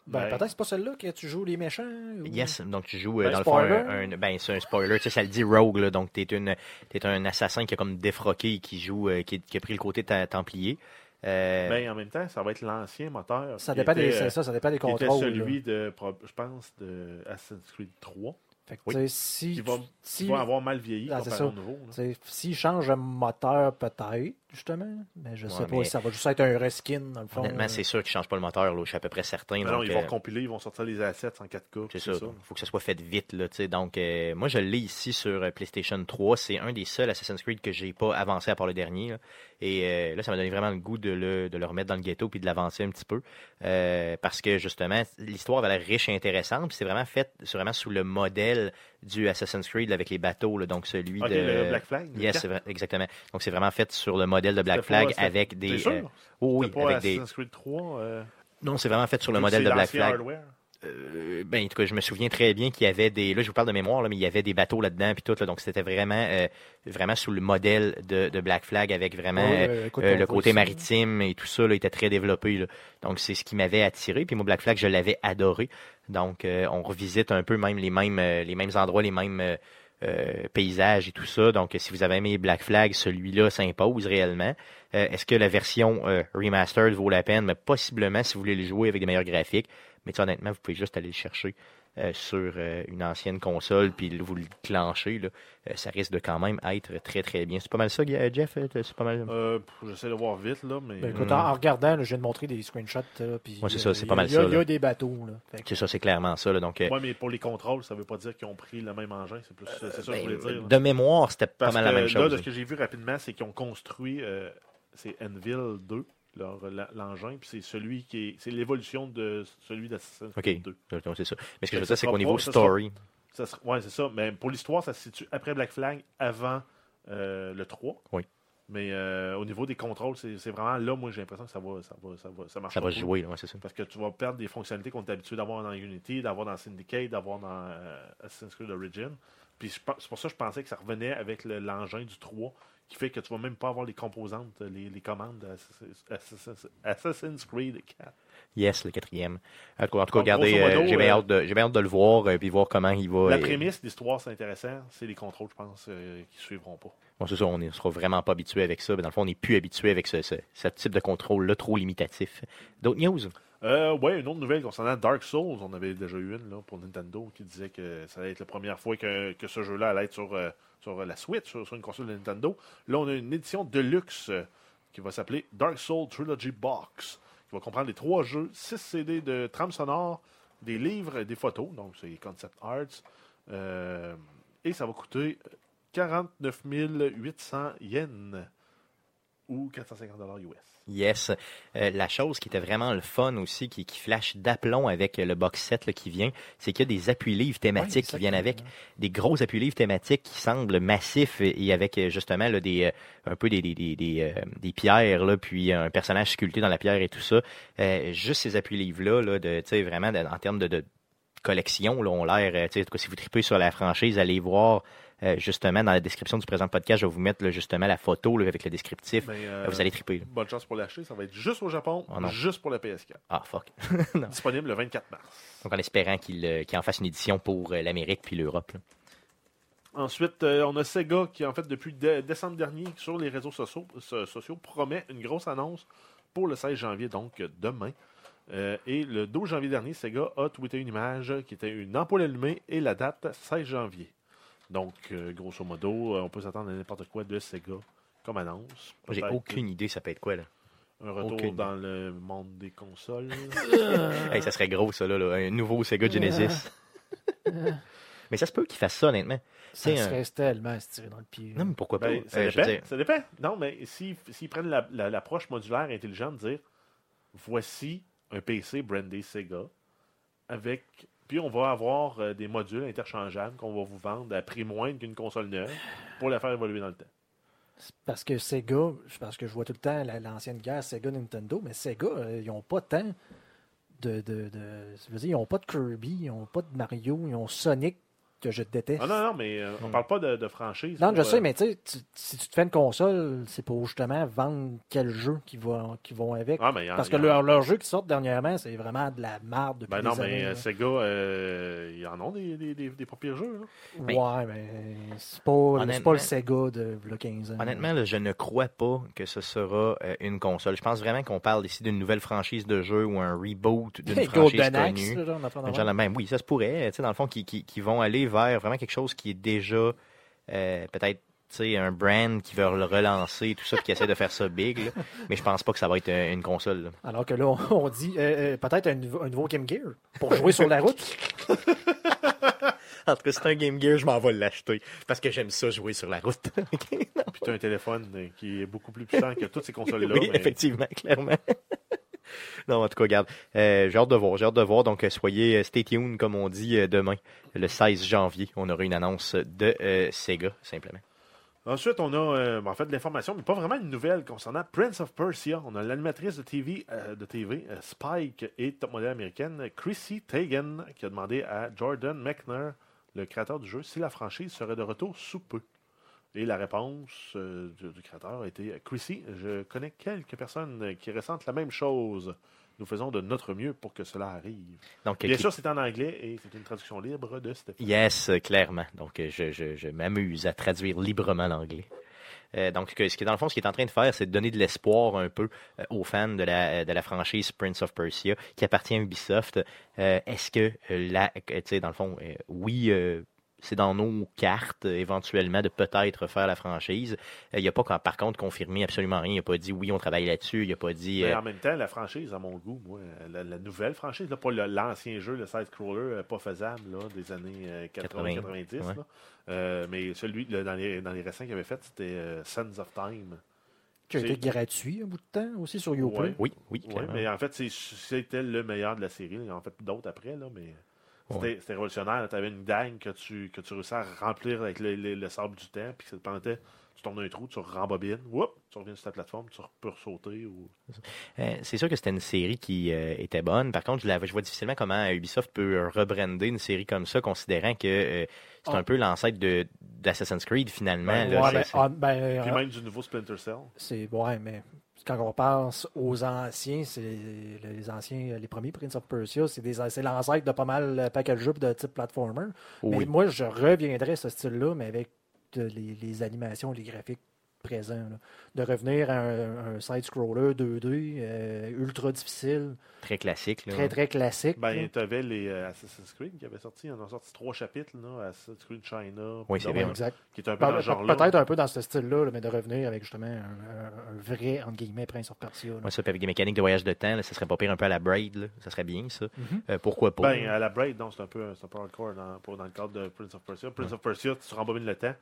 Ben, Ben, peut-être que c'est pas celle-là que tu joues les méchants. ou- Yes, donc tu joues euh, Ben, dans spoiler. le fond un, un- ben c'est un spoiler, tu sais, ça le dit Rogue là, donc t'es une t'es un assassin qui a comme défroqué qui joue euh, qui, qui a pris le côté ta- templier. Euh, Mais en même temps, ça va être l'ancien moteur. Ça dépend, des, était, ça, ça dépend des contrôles. celui là. de, je pense, de Assassin's Creed 3. Fait que, Oui. si, Qui va, si, va avoir mal vieilli Ah, c'est comparé au nouveau. s'ils changent le moteur, peut-être, justement. Mais je sais Ouais, pas mais- si ça va juste être un reskin, dans le fond. honnêtement, c'est sûr qu'ils changent pas le moteur, là, je suis à peu près certain. Non, donc, ils vont euh, compiler, ils vont sortir les assets en 4K. C'est ça. Il faut que ça soit fait vite. Là, tu sais. donc, euh, moi, je l'ai ici sur euh, PlayStation 3. C'est un des seuls Assassin's Creed que j'ai pas avancé à part le dernier. là. Et euh, là, ça m'a donné vraiment le goût de le, de le remettre dans le ghetto puis de l'avancer un petit peu. Euh, parce que, justement, l'histoire avait l'air riche et intéressante. Puis c'est vraiment fait c'est vraiment sous le modèle du Assassin's Creed avec les bateaux. là, donc, celui Ok, de. le Black Flag. Yes, quatre. c'est vrai- exactement. Donc, c'est vraiment fait sur le modèle de Black pas- Flag avec des. Sûr? euh, oh, oui, pas avec des. Assassin's Creed 3. euh, Non, c'est vraiment fait sur le modèle c'est de Black Flag. hardware? Euh, ben, en tout cas, je me souviens très bien qu'il y avait des. Là, je vous parle de mémoire, là, mais il y avait des bateaux là-dedans, puis tout. là, donc, c'était vraiment, euh, vraiment sous le modèle de, de Black Flag, avec vraiment Ouais, écoute, euh, on le côté maritime et tout ça là, était très développé. là. Donc, c'est ce qui m'avait attiré. Puis moi, Black Flag, je l'avais adoré. Donc, euh, on revisite un peu même les mêmes, euh, endroits, les mêmes euh, paysages et tout ça. Donc, si vous avez aimé Black Flag, celui-là s'impose réellement. Est-ce que la version remastered vaut la peine? Mais possiblement si vous voulez le jouer avec des meilleurs graphiques. Mais honnêtement, vous pouvez juste aller le chercher euh, sur euh, une ancienne console, puis vous le clenchez. Là. Euh, ça risque de quand même être très très bien. C'est pas mal ça, Jeff? C'est pas mal. Euh, J'essaie de voir vite, là, mais. Ben, écoute, Mm. en, en regardant, là, je viens de montrer des screenshots. Là, puis, Ouais, c'est ça, c'est il y pas a- mal il y a- ça, Il y a là. des bateaux. Là. Que- C'est ça, c'est clairement ça. Là. Donc, euh, Ouais, mais pour les contrôles, ça veut pas dire qu'ils ont pris le même engin. C'est plus c'est ça que je ben, voulais dire. là. de mémoire, c'était pas mal la même là, chose. de ce que j'ai vu rapidement, c'est qu'ils ont construit, euh, c'est Envil 2, leur- la- l'engin, puis c'est celui qui est, c'est l'évolution de celui d'Assassin's Creed 2. donc, c'est ça. Mais ce que je veux dire, ça c'est qu'au niveau ça sera- story, Ça sera- ouais, c'est ça. Mais pour l'histoire, ça se situe après Black Flag, avant euh, le 3. Oui. Mais euh, au niveau des contrôles, c'est vraiment là, moi, j'ai l'impression que ça va, ça va, ça va, ça marche ça va jouer, ouais, c'est ça. Parce que tu vas perdre des fonctionnalités qu'on est habitué d'avoir dans Unity, d'avoir dans Syndicate, d'avoir dans euh, Assassin's Creed Origin. Puis c'est pour ça que je pensais que ça revenait avec le- l'engin du 3, qui fait que tu vas même pas avoir les composantes, les, les commandes d'Assassin's Assassin's- Assassin's Creed 4. Yes, le quatrième. En tout cas, regardez, euh, j'ai bien euh, hâte, de- j'ai bien hâte de le voir et puis voir comment il va. La euh, prémisse, l'histoire, c'est intéressant. C'est les contrôles, je pense, euh, qui suivront pas. Bon, c'est ça, on ne sera vraiment pas habitué avec ça. Mais dans le fond, on n'est plus habitué avec ce, ce- ce type de contrôle-là trop limitatif. D'autres news? Euh, ouais, une autre nouvelle concernant Dark Souls. On avait déjà eu une là, pour Nintendo qui disait que ça allait être la première fois que, que ce jeu-là allait être sur, euh, sur la Switch, sur, sur une console de Nintendo. Là, on a une édition deluxe euh, qui va s'appeler Dark Souls Trilogy Box, qui va comprendre les trois jeux, 6 CD de trame sonore, des livres et des photos, donc c'est concept arts. Euh, et ça va coûter 49 800 yens ou 450 dollars US. Yes. Euh, la chose qui était vraiment le fun aussi, qui, qui flash d'aplomb avec le box set là, qui vient, c'est qu'il y a des appuis-livres thématiques Ouais, qui viennent avec, des gros appuis-livres thématiques qui semblent massifs et, avec euh, justement là, des, euh, un peu des, des, des, des, euh, des pierres, là, puis un personnage sculpté dans la pierre et tout ça. Euh, juste ces appuis-livres-là, là, de, tu sais, vraiment de- en termes de, de collection, là, ont l'air, tu sais, en tout cas, si vous tripez sur la franchise, allez voir euh, justement dans la description du présent podcast, je vais vous mettre là, justement la photo là, avec le descriptif. Mais, euh, vous allez triper. là. Bonne chance pour l'acheter. Ça va être juste au Japon, Oh juste pour le PS4. Ah, fuck. Disponible le 24 mars. Donc, en espérant qu'il euh, qu'il en fasse une édition pour l'Amérique puis l'Europe. Ensuite, euh, on a Sega qui, en fait, depuis dé- décembre dernier, sur les réseaux sociaux, so- sociaux, promet une grosse annonce pour le 16 janvier, donc demain. Euh, et le 12 janvier dernier, Sega a tweeté une image qui était une ampoule allumée et la date 16 janvier. Donc, euh, grosso modo, euh, on peut s'attendre à n'importe quoi de Sega comme annonce. Moi, J'ai aucune idée, ça peut être quoi, là. Un retour aucune. dans le monde des consoles. Hey, ça serait gros, ça, là, là, un nouveau Sega Genesis. mais ça se peut qu'il fasse ça, honnêtement. Ça un- serait tellement à se tirer dans le pied. Non, mais pourquoi pas? Ben, ça, Euh, dépend, dire, ça dépend. Non, mais s'ils s'ils prennent la- la- l'approche modulaire intelligente de dire voici un PC brandé Sega avec. Puis on va avoir euh, des modules interchangeables qu'on va vous vendre à prix moindre qu'une console neuve pour la faire évoluer dans le temps. Parce que Sega, parce que je vois tout le temps la- l'ancienne guerre Sega Nintendo, mais Sega, euh, ils n'ont pas tant de, ils n'ont pas de Kirby, ils n'ont pas de Mario, ils ont Sonic que je déteste. Ah non, non, mais euh, on parle pas de, de franchise. Non, je euh, sais, mais tu sais, si tu te fais une console, c'est pour justement vendre quel jeu qui, va, qui vont avec. Ah, mais il y en- Parce que y en- leurs leurs jeux qui sortent dernièrement, c'est vraiment de la marde depuis Ben non, des mais années. euh, là. Sega, euh, ils en ont des, des, des, des pas pires jeux. là. Ben, ouais, mais c'est pas, pas le Sega de v'là 15 ans. Honnêtement, là, je ne crois pas que ce sera euh, une console. Je pense vraiment qu'on parle ici d'une nouvelle franchise de jeu ou un reboot d'une franchise Golden Axe, connue. là, genre, genre même. Oui, ça se pourrait. tu sais, Dans le fond, qui, qui, qui vont aller vers vraiment quelque chose qui est déjà euh, peut-être tu sais, un brand qui veut le relancer, tout ça, puis qui essaie de faire ça big. là. Mais je pense pas que ça va être euh, une console. là. Alors que là, on, on dit euh, peut-être un, nouveau- un nouveau Game Gear pour jouer sur la route. En tout cas, c'est un Game Gear, je m'en vais l'acheter. Parce que j'aime ça jouer sur la route. Ok? Non. Puis tu as un téléphone qui est beaucoup plus puissant que toutes ces consoles-là. oui, mais- effectivement, clairement. non, en tout cas, regarde, euh, j'ai hâte de voir, j'ai hâte de voir. Donc, euh, soyez, euh, stay tuned, comme on dit, demain, le 16 janvier, on aura une annonce de Sega, simplement. Ensuite, on a euh, en fait de l'information, mais pas vraiment une nouvelle concernant Prince of Persia. On a l'animatrice de TV, de TV Spike et top modèle américaine Chrissy Teigen qui a demandé à Jordan Mechner, le créateur du jeu, si la franchise serait de retour sous peu. Et la réponse euh, du, du créateur a été Chrissy, je connais quelques personnes euh, qui ressentent la même chose. Nous faisons de notre mieux pour que cela arrive. Donc, euh, Bien qui- sûr, c'est en anglais et c'est une traduction libre de Stéphane. Yes, euh, clairement. Donc, euh, je, je, je m'amuse à traduire librement l'anglais. Euh, donc, ce qui est dans le fond, ce qu'il est en train de faire, c'est de donner de l'espoir un peu euh, aux fans de la, de la franchise Prince of Persia, qui appartient à Ubisoft. Euh, Est-ce que euh, la, tu sais, dans le fond, euh, oui, euh, c'est dans nos cartes éventuellement de peut-être faire la franchise. Euh, Il n'a pas, par contre, confirmé absolument rien. Il n'a pas dit oui, on travaille là-dessus. Il n'a pas dit. Mais euh, en même temps, la franchise, à mon goût, moi, la, la nouvelle franchise, là, pas le- l'ancien jeu, le side-scroller, euh, pas faisable, là, des années euh, 80-90, 80, ouais. là. Euh, mais celui, là, dans, les, dans les récents qu'il avait fait, c'était euh, Sons of Time. Qui a été gratuit un bout de temps aussi sur Uplay. Ouais. oui, oui, Ouais, mais en fait, c'est- c'était le meilleur de la série. Il y en a fait d'autres après, là, mais c'était Ouais. révolutionnaire. Tu avais une dague que tu, que tu réussissais à remplir avec le, le- le sable du temps, puis ça te permettait, tu tournes un trou, tu rembobines, whoop, tu reviens sur ta plateforme, tu peux sauter. Ou... Euh, c'est sûr que c'était une série qui euh, était bonne. Par contre, je, la- je vois difficilement comment Ubisoft peut euh, rebrander une série comme ça, considérant que euh, c'est Ah. un peu l'ancêtre de d'Assassin's Creed finalement. Ben, là. Ouais, C'est- ben, ah, ben, Puis même du nouveau Splinter Cell. c'est ouais, mais quand on pense aux anciens, c'est les anciens, les premiers Prince of Persia, c'est l'ancêtre de pas mal de paquets de jeux de type platformer. Mais oui. moi, je reviendrais à ce style-là, mais avec de- les, les animations, les graphiques présents. là. De revenir à un, un side-scroller 2D, euh, ultra difficile, Très classique. Là. très très classique. Ben, tu avais les euh, Assassin's Creed qui avaient sorti. Ils en ont sorti trois chapitres, là, Assassin's Creed China. Oui, c'est Ouais, exact. Qui est un peu dans ce genre-là. Peut-être un peu dans ce style-là, là, mais de revenir avec justement un, un- un vrai, entre guillemets, Prince of Persia. Ouais, ça, puis avec des mécaniques de voyage de temps, là, ça serait pas pire un peu à la Braid. là. Ça serait bien, ça. Mhm. Euh, pourquoi pas? Ben, à la Braid, non, c'est un peu, c'est un peu hardcore dans, pour- dans le cadre de Prince of Persia. Prince of Persia, tu rembobines le temps,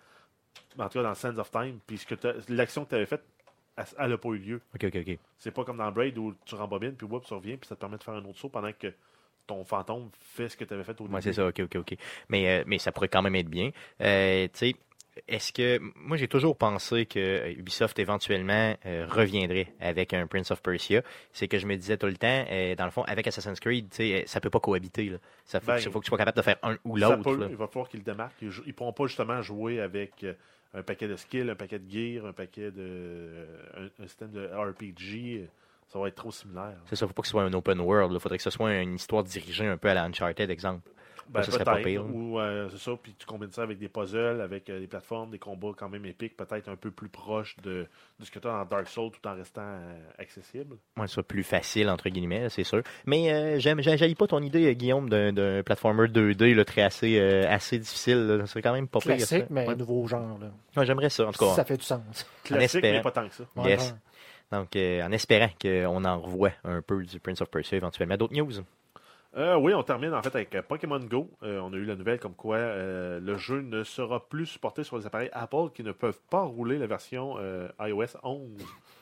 en tout cas dans Sands of Time, puis l'action que tu avais faite, elle n'a pas eu lieu. OK, OK, OK. C'est pas comme dans Braid où tu rembobines, puis whoop, tu reviens, puis ça te permet de faire un autre saut pendant que ton fantôme fait ce que tu avais fait au début. Ouais, c'est ça, ok, ok, ok. Mais, euh, mais ça pourrait quand même être bien. Euh, tu sais, est-ce que. Moi, j'ai toujours pensé que euh, Ubisoft éventuellement euh, reviendrait avec un Prince of Persia. C'est que je me disais tout le temps, euh, dans le fond, avec Assassin's Creed, tu sais, ça peut pas cohabiter. Là. Ça faut, Ben, faut que tu sois capable de faire un ou l'autre. il va falloir qu'ils démarquent. Ils ne pourront pas justement jouer avec un paquet de skills, un paquet de gear, un paquet de. un, un système de RPG. Ça va être trop similaire. C'est ça, faut pas que ce soit un open world. Il faudrait que ce soit une histoire dirigée un peu à la Uncharted, exemple. Ben, ça serait pas pire. Ou euh, c'est ça, puis tu combines ça avec des puzzles, avec euh, des plateformes, des combats quand même épiques, peut-être un peu plus proches de, de ce que tu as dans Dark Souls tout en restant euh, accessible. Ouais, soit plus facile, entre guillemets, c'est sûr. Mais euh, j'aime, j'ai- j'haïs pas ton idée, Guillaume, d'un, platformer 2D là, très assez, euh, assez difficile. là. C'est quand même pas pire. ça. Classique, mais Ouais. nouveau genre. Là. Ouais, j'aimerais ça, en tout cas. Ça fait du sens. Classique, mais pas tant que ça. Ouais, Yes. ouais. Donc, euh, en espérant qu'on en revoie un peu du Prince of Persia éventuellement. D'autres news? Euh, oui, on termine en fait avec euh, Pokémon Go. Euh, on a eu la nouvelle comme quoi euh, le jeu ne sera plus supporté sur les appareils Apple qui ne peuvent pas rouler la version iOS 11.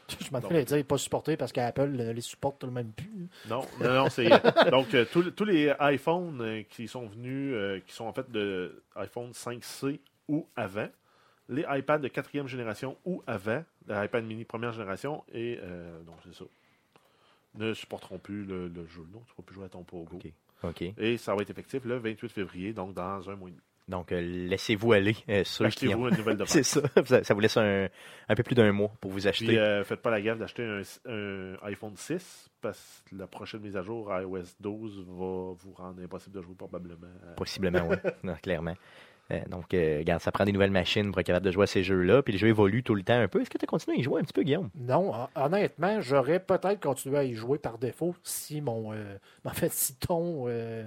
Je m'en fais dire pas supporté parce qu'Apple les supporte tout le même plus. Non, non, non, c'est donc tous, les iPhones qui sont venus, qui sont en fait de iPhone 5C ou avant, les iPads de quatrième génération ou avant, l'iPad mini première génération et euh, donc c'est ça, ne supporteront plus le, le jeu. Non, tu ne pourras plus jouer à ton Pogo. Ok. OK. Et ça va être effectif le 28 février, donc dans un mois et demi. Donc, euh, laissez-vous aller, euh, ceux qui Achetez-vous ont... une nouvelle C'est device. ça. ça. vous laisse un, un peu plus d'un mois pour vous acheter. Puis euh, faites pas la gaffe d'acheter un, un iPhone 6 parce que la prochaine mise à jour iOS 12 va vous rendre impossible de jouer probablement. Possiblement, oui. Clairement. Euh, donc, euh, regarde, ça prend des nouvelles machines pour être capable de jouer à ces jeux-là. Puis les jeux évoluent tout le temps un peu. Est-ce que tu as continué à y jouer un petit peu, Guillaume? Non, hon- honnêtement, j'aurais peut-être continué à y jouer par défaut si mon. en fait, si ton, euh,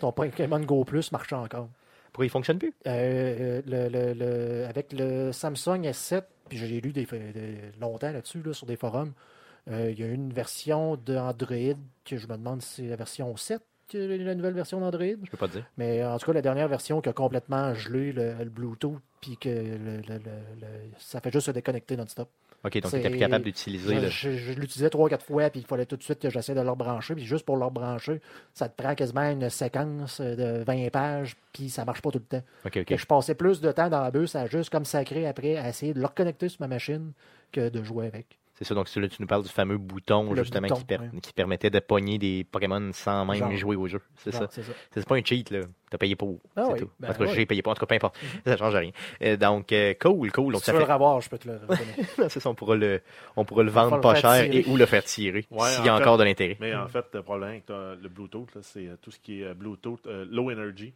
ton Pokémon Go Plus marchait encore. Pourquoi il fonctionne plus? Euh, le, le- le- avec le Samsung S7, puis j'ai lu des, des- longtemps là-dessus là, sur des forums, euh, il y a une version d'Android que je me demande si c'est la version 7, que la nouvelle version d'Android. Je peux pas te dire. Mais en tout cas, la dernière version qui a complètement gelé le, le Bluetooth, puis que le- le- ça fait juste se déconnecter non-stop. OK, donc tu n'étais plus capable d'utiliser. Je, je- je l'utilisais trois, quatre fois, puis il fallait tout de suite que j'essaie de le rebrancher. Puis juste pour le rebrancher, ça te prend quasiment une séquence de 20 pages, puis ça marche pas tout le temps. OK, je passais plus de temps dans la bus à juste comme sacré après à essayer de le reconnecter sur ma machine que de jouer avec. C'est ça, donc là, tu nous parles du fameux bouton, Le justement, bouton, qui, per- ouais. qui permettait de pogner des Pokémon sans même Genre. jouer au jeu. C'est ça. C'est ça. C'est pas un cheat, là. T'as payé pour. Ah c'est oui, tout. ben en tout cas, oui. Mhm. j'ai payé pour. En tout cas, peu importe. Ça change rien. Euh, donc, euh, cool, cool. Donc, si ça tu veux fait. le revoir, je peux te le c'est ça, on pourra le, on pourra le vendre pas cher tirer. et ou le faire tirer. Ouais, S'il y a en fait- encore de l'intérêt. Mais en fait, le problème avec le Bluetooth, là, c'est euh, tout ce qui est Bluetooth euh, low energy.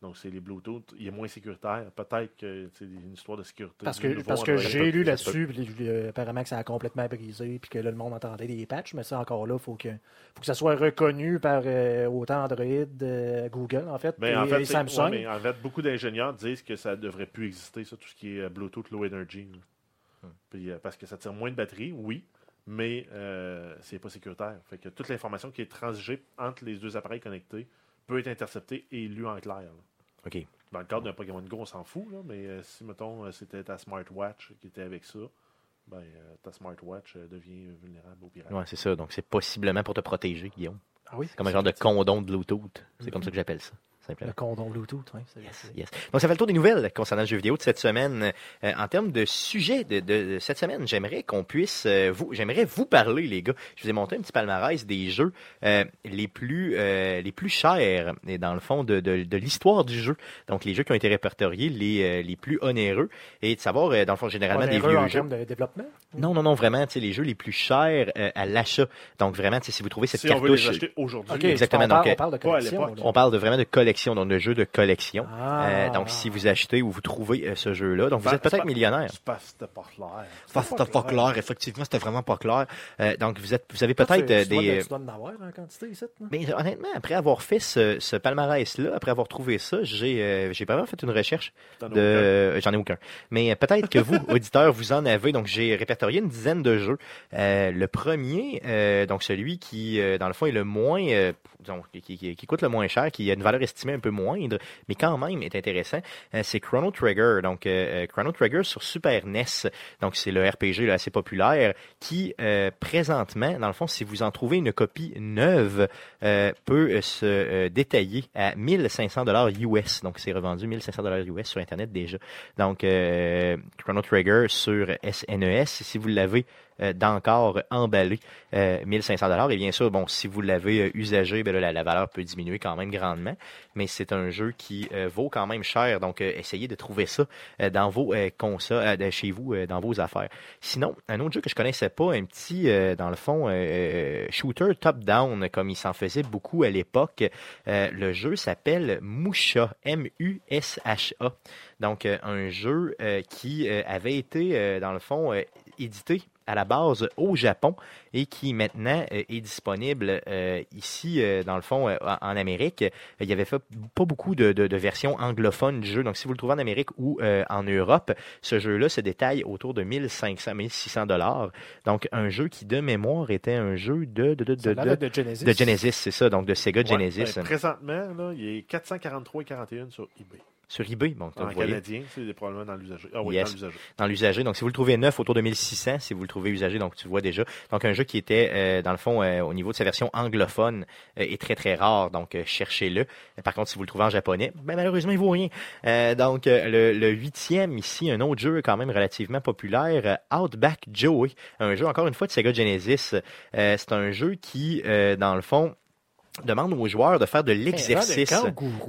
Donc, c'est les Bluetooth, il est moins sécuritaire. Peut-être que c'est une histoire de sécurité. Parce que, parce que j'ai lu là-dessus, puis, euh, apparemment que ça a complètement brisé, puis que là, le monde entendait des patchs, mais ça encore là, il faut que, faut que ça soit reconnu par euh, autant Android, euh, Google, en fait, Mais et, en fait, et Samsung. ouais, mais en fait, beaucoup d'ingénieurs disent que ça ne devrait plus exister, ça, tout ce qui est euh, Bluetooth Low Energy. Hmm. Puis, euh, parce que ça tire moins de batterie, oui, mais euh, c'est pas sécuritaire. Fait que toute l'information qui est transigée entre les deux appareils connectés peut être interceptée et lue en clair. là. OK. Dans le cadre d'un Pokémon Go, on s'en fout, là, mais euh, si, mettons, euh, c'était ta smartwatch qui était avec ça, ben, euh, ta smartwatch euh, devient vulnérable aux pirates. Ouais, c'est ça. Donc, c'est possiblement pour te protéger, Guillaume. Ah oui, C'est comme un genre de condom de Bluetooth. C'est comme ça que j'appelle ça. Le condom Bluetooth, oui. Yes, yes. Donc, ça fait le tour des nouvelles concernant le jeu vidéo de cette semaine. Euh, en termes de sujet de, de- de cette semaine, j'aimerais qu'on puisse euh, vous, j'aimerais vous parler, les gars. Je vous ai monté un petit palmarès des jeux euh, les plus euh, les plus chers, et dans le fond de, de, de l'histoire du jeu. Donc, les jeux qui ont été répertoriés, les euh, les plus onéreux, et de savoir euh, dans le fond généralement des vieux en jeux. termes de développement? Non, non, non, vraiment, tu sais, les jeux les plus chers euh, à l'achat. Donc, vraiment, si vous trouvez cette Si on veut les cartouche, acheter aujourd'hui, Exactement, On parle, donc, on parle de collection. l'époque. là. on parle de vraiment de collection, donc de jeux de collection. Ah. Euh, donc, si vous achetez ou vous trouvez euh, ce jeu-là, donc vous êtes peut-être millionnaire. pas, c'était pas clair. C'était pas clair, effectivement, c'était vraiment pas clair. Euh, donc, vous êtes, vous avez peut-être des. de- Tu dois en avoir en quantité ici. non? Mais honnêtement, après avoir fait ce, ce palmarès-là, après avoir trouvé ça, j'ai euh, j'ai vraiment fait une recherche de. J'en ai aucun. Mais peut-être que vous, auditeurs, vous en avez. Donc, j'ai répertorié une dizaine de jeux. Le premier, donc celui qui, dans le fond, est le moins, disons, qui, coûte le moins cher, qui a une valeur estimée un peu moindre, mais quand même est intéressant. Euh, c'est Chrono Trigger. Donc, euh, euh, Chrono Trigger sur Super NES. Donc, c'est le RPG assez populaire qui, présentement, dans le fond, si vous en trouvez une copie neuve, peut se détailler à 1500 dollars US. Donc, c'est revendu 1500 dollars US sur Internet déjà. Donc, Chrono Trigger sur SNES, si vous l'avez d'encore emballé, euh, 1500 dollars. Et bien sûr, bon, si vous l'avez euh, usagé, ben la, valeur peut diminuer quand même grandement. Mais c'est un jeu qui euh, vaut quand même cher. Donc, euh, essayez de trouver ça euh, dans vos euh, consoles, euh, chez vous, euh, dans vos affaires. Sinon, un autre jeu que je connaissais pas, un petit, euh, dans le fond, euh, euh, shooter top-down, comme il s'en faisait beaucoup à l'époque. Euh, le jeu s'appelle Musha, M-U-S-H-A. Donc, euh, un jeu euh, qui euh, avait été, euh, dans le fond, euh, édité à la base au Japon et qui maintenant euh, est disponible euh, ici, euh, dans le fond, euh, en Amérique. Il y avait fait pas beaucoup de, de- de versions anglophones du jeu. Donc, si vous le trouvez en Amérique ou euh, en Europe, ce jeu-là se détaille autour de 1500, 1600 dollars. Donc, un jeu qui, de mémoire, était un jeu de, de, de, de, Genesis. de Genesis, c'est ça, donc de Sega Ouais, Genesis. ben, présentement, là, il est 443 et 41 sur eBay. Sur eBay, bon, En vous voyez. canadien, c'est probablement dans l'usager. Ah oui, Yes. dans l'usager. dans l'usager. Donc, si vous le trouvez neuf, autour de 1600. Si vous le trouvez usagé, donc tu vois déjà. Donc, un jeu qui était, euh, dans le fond, euh, au niveau de sa version anglophone, euh, est très, très rare. Donc, cherchez-le. Par contre, si vous le trouvez en japonais, ben, malheureusement, il vaut rien. Donc, le, le huitième, ici, un autre jeu quand même relativement populaire, Outback Joey. Un jeu, encore une fois, de Sega Genesis. C'est un jeu qui, dans le fond, demande aux joueurs de faire de l'exercice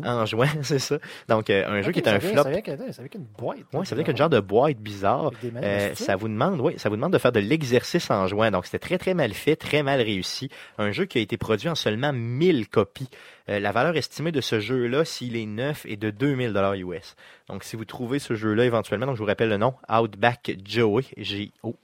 en jouant, c'est ça. Donc, euh, un jeu Ok, qui est un vient- flop. Ça vient, vient qu'une boîte. Oui, ça veut dire qu'il y a un genre de boîte bizarre. Euh, ça vous demande, oui, ça vous demande de faire de l'exercice en jouant. Donc, c'était très, très mal fait, très mal réussi. Un jeu qui a été produit en seulement 1000 copies. Euh, la valeur estimée de ce jeu-là, s'il est neuf, est de 2000 dollars US. Donc, si vous trouvez ce jeu-là éventuellement, donc je vous rappelle le nom, Outback Joey, G-O.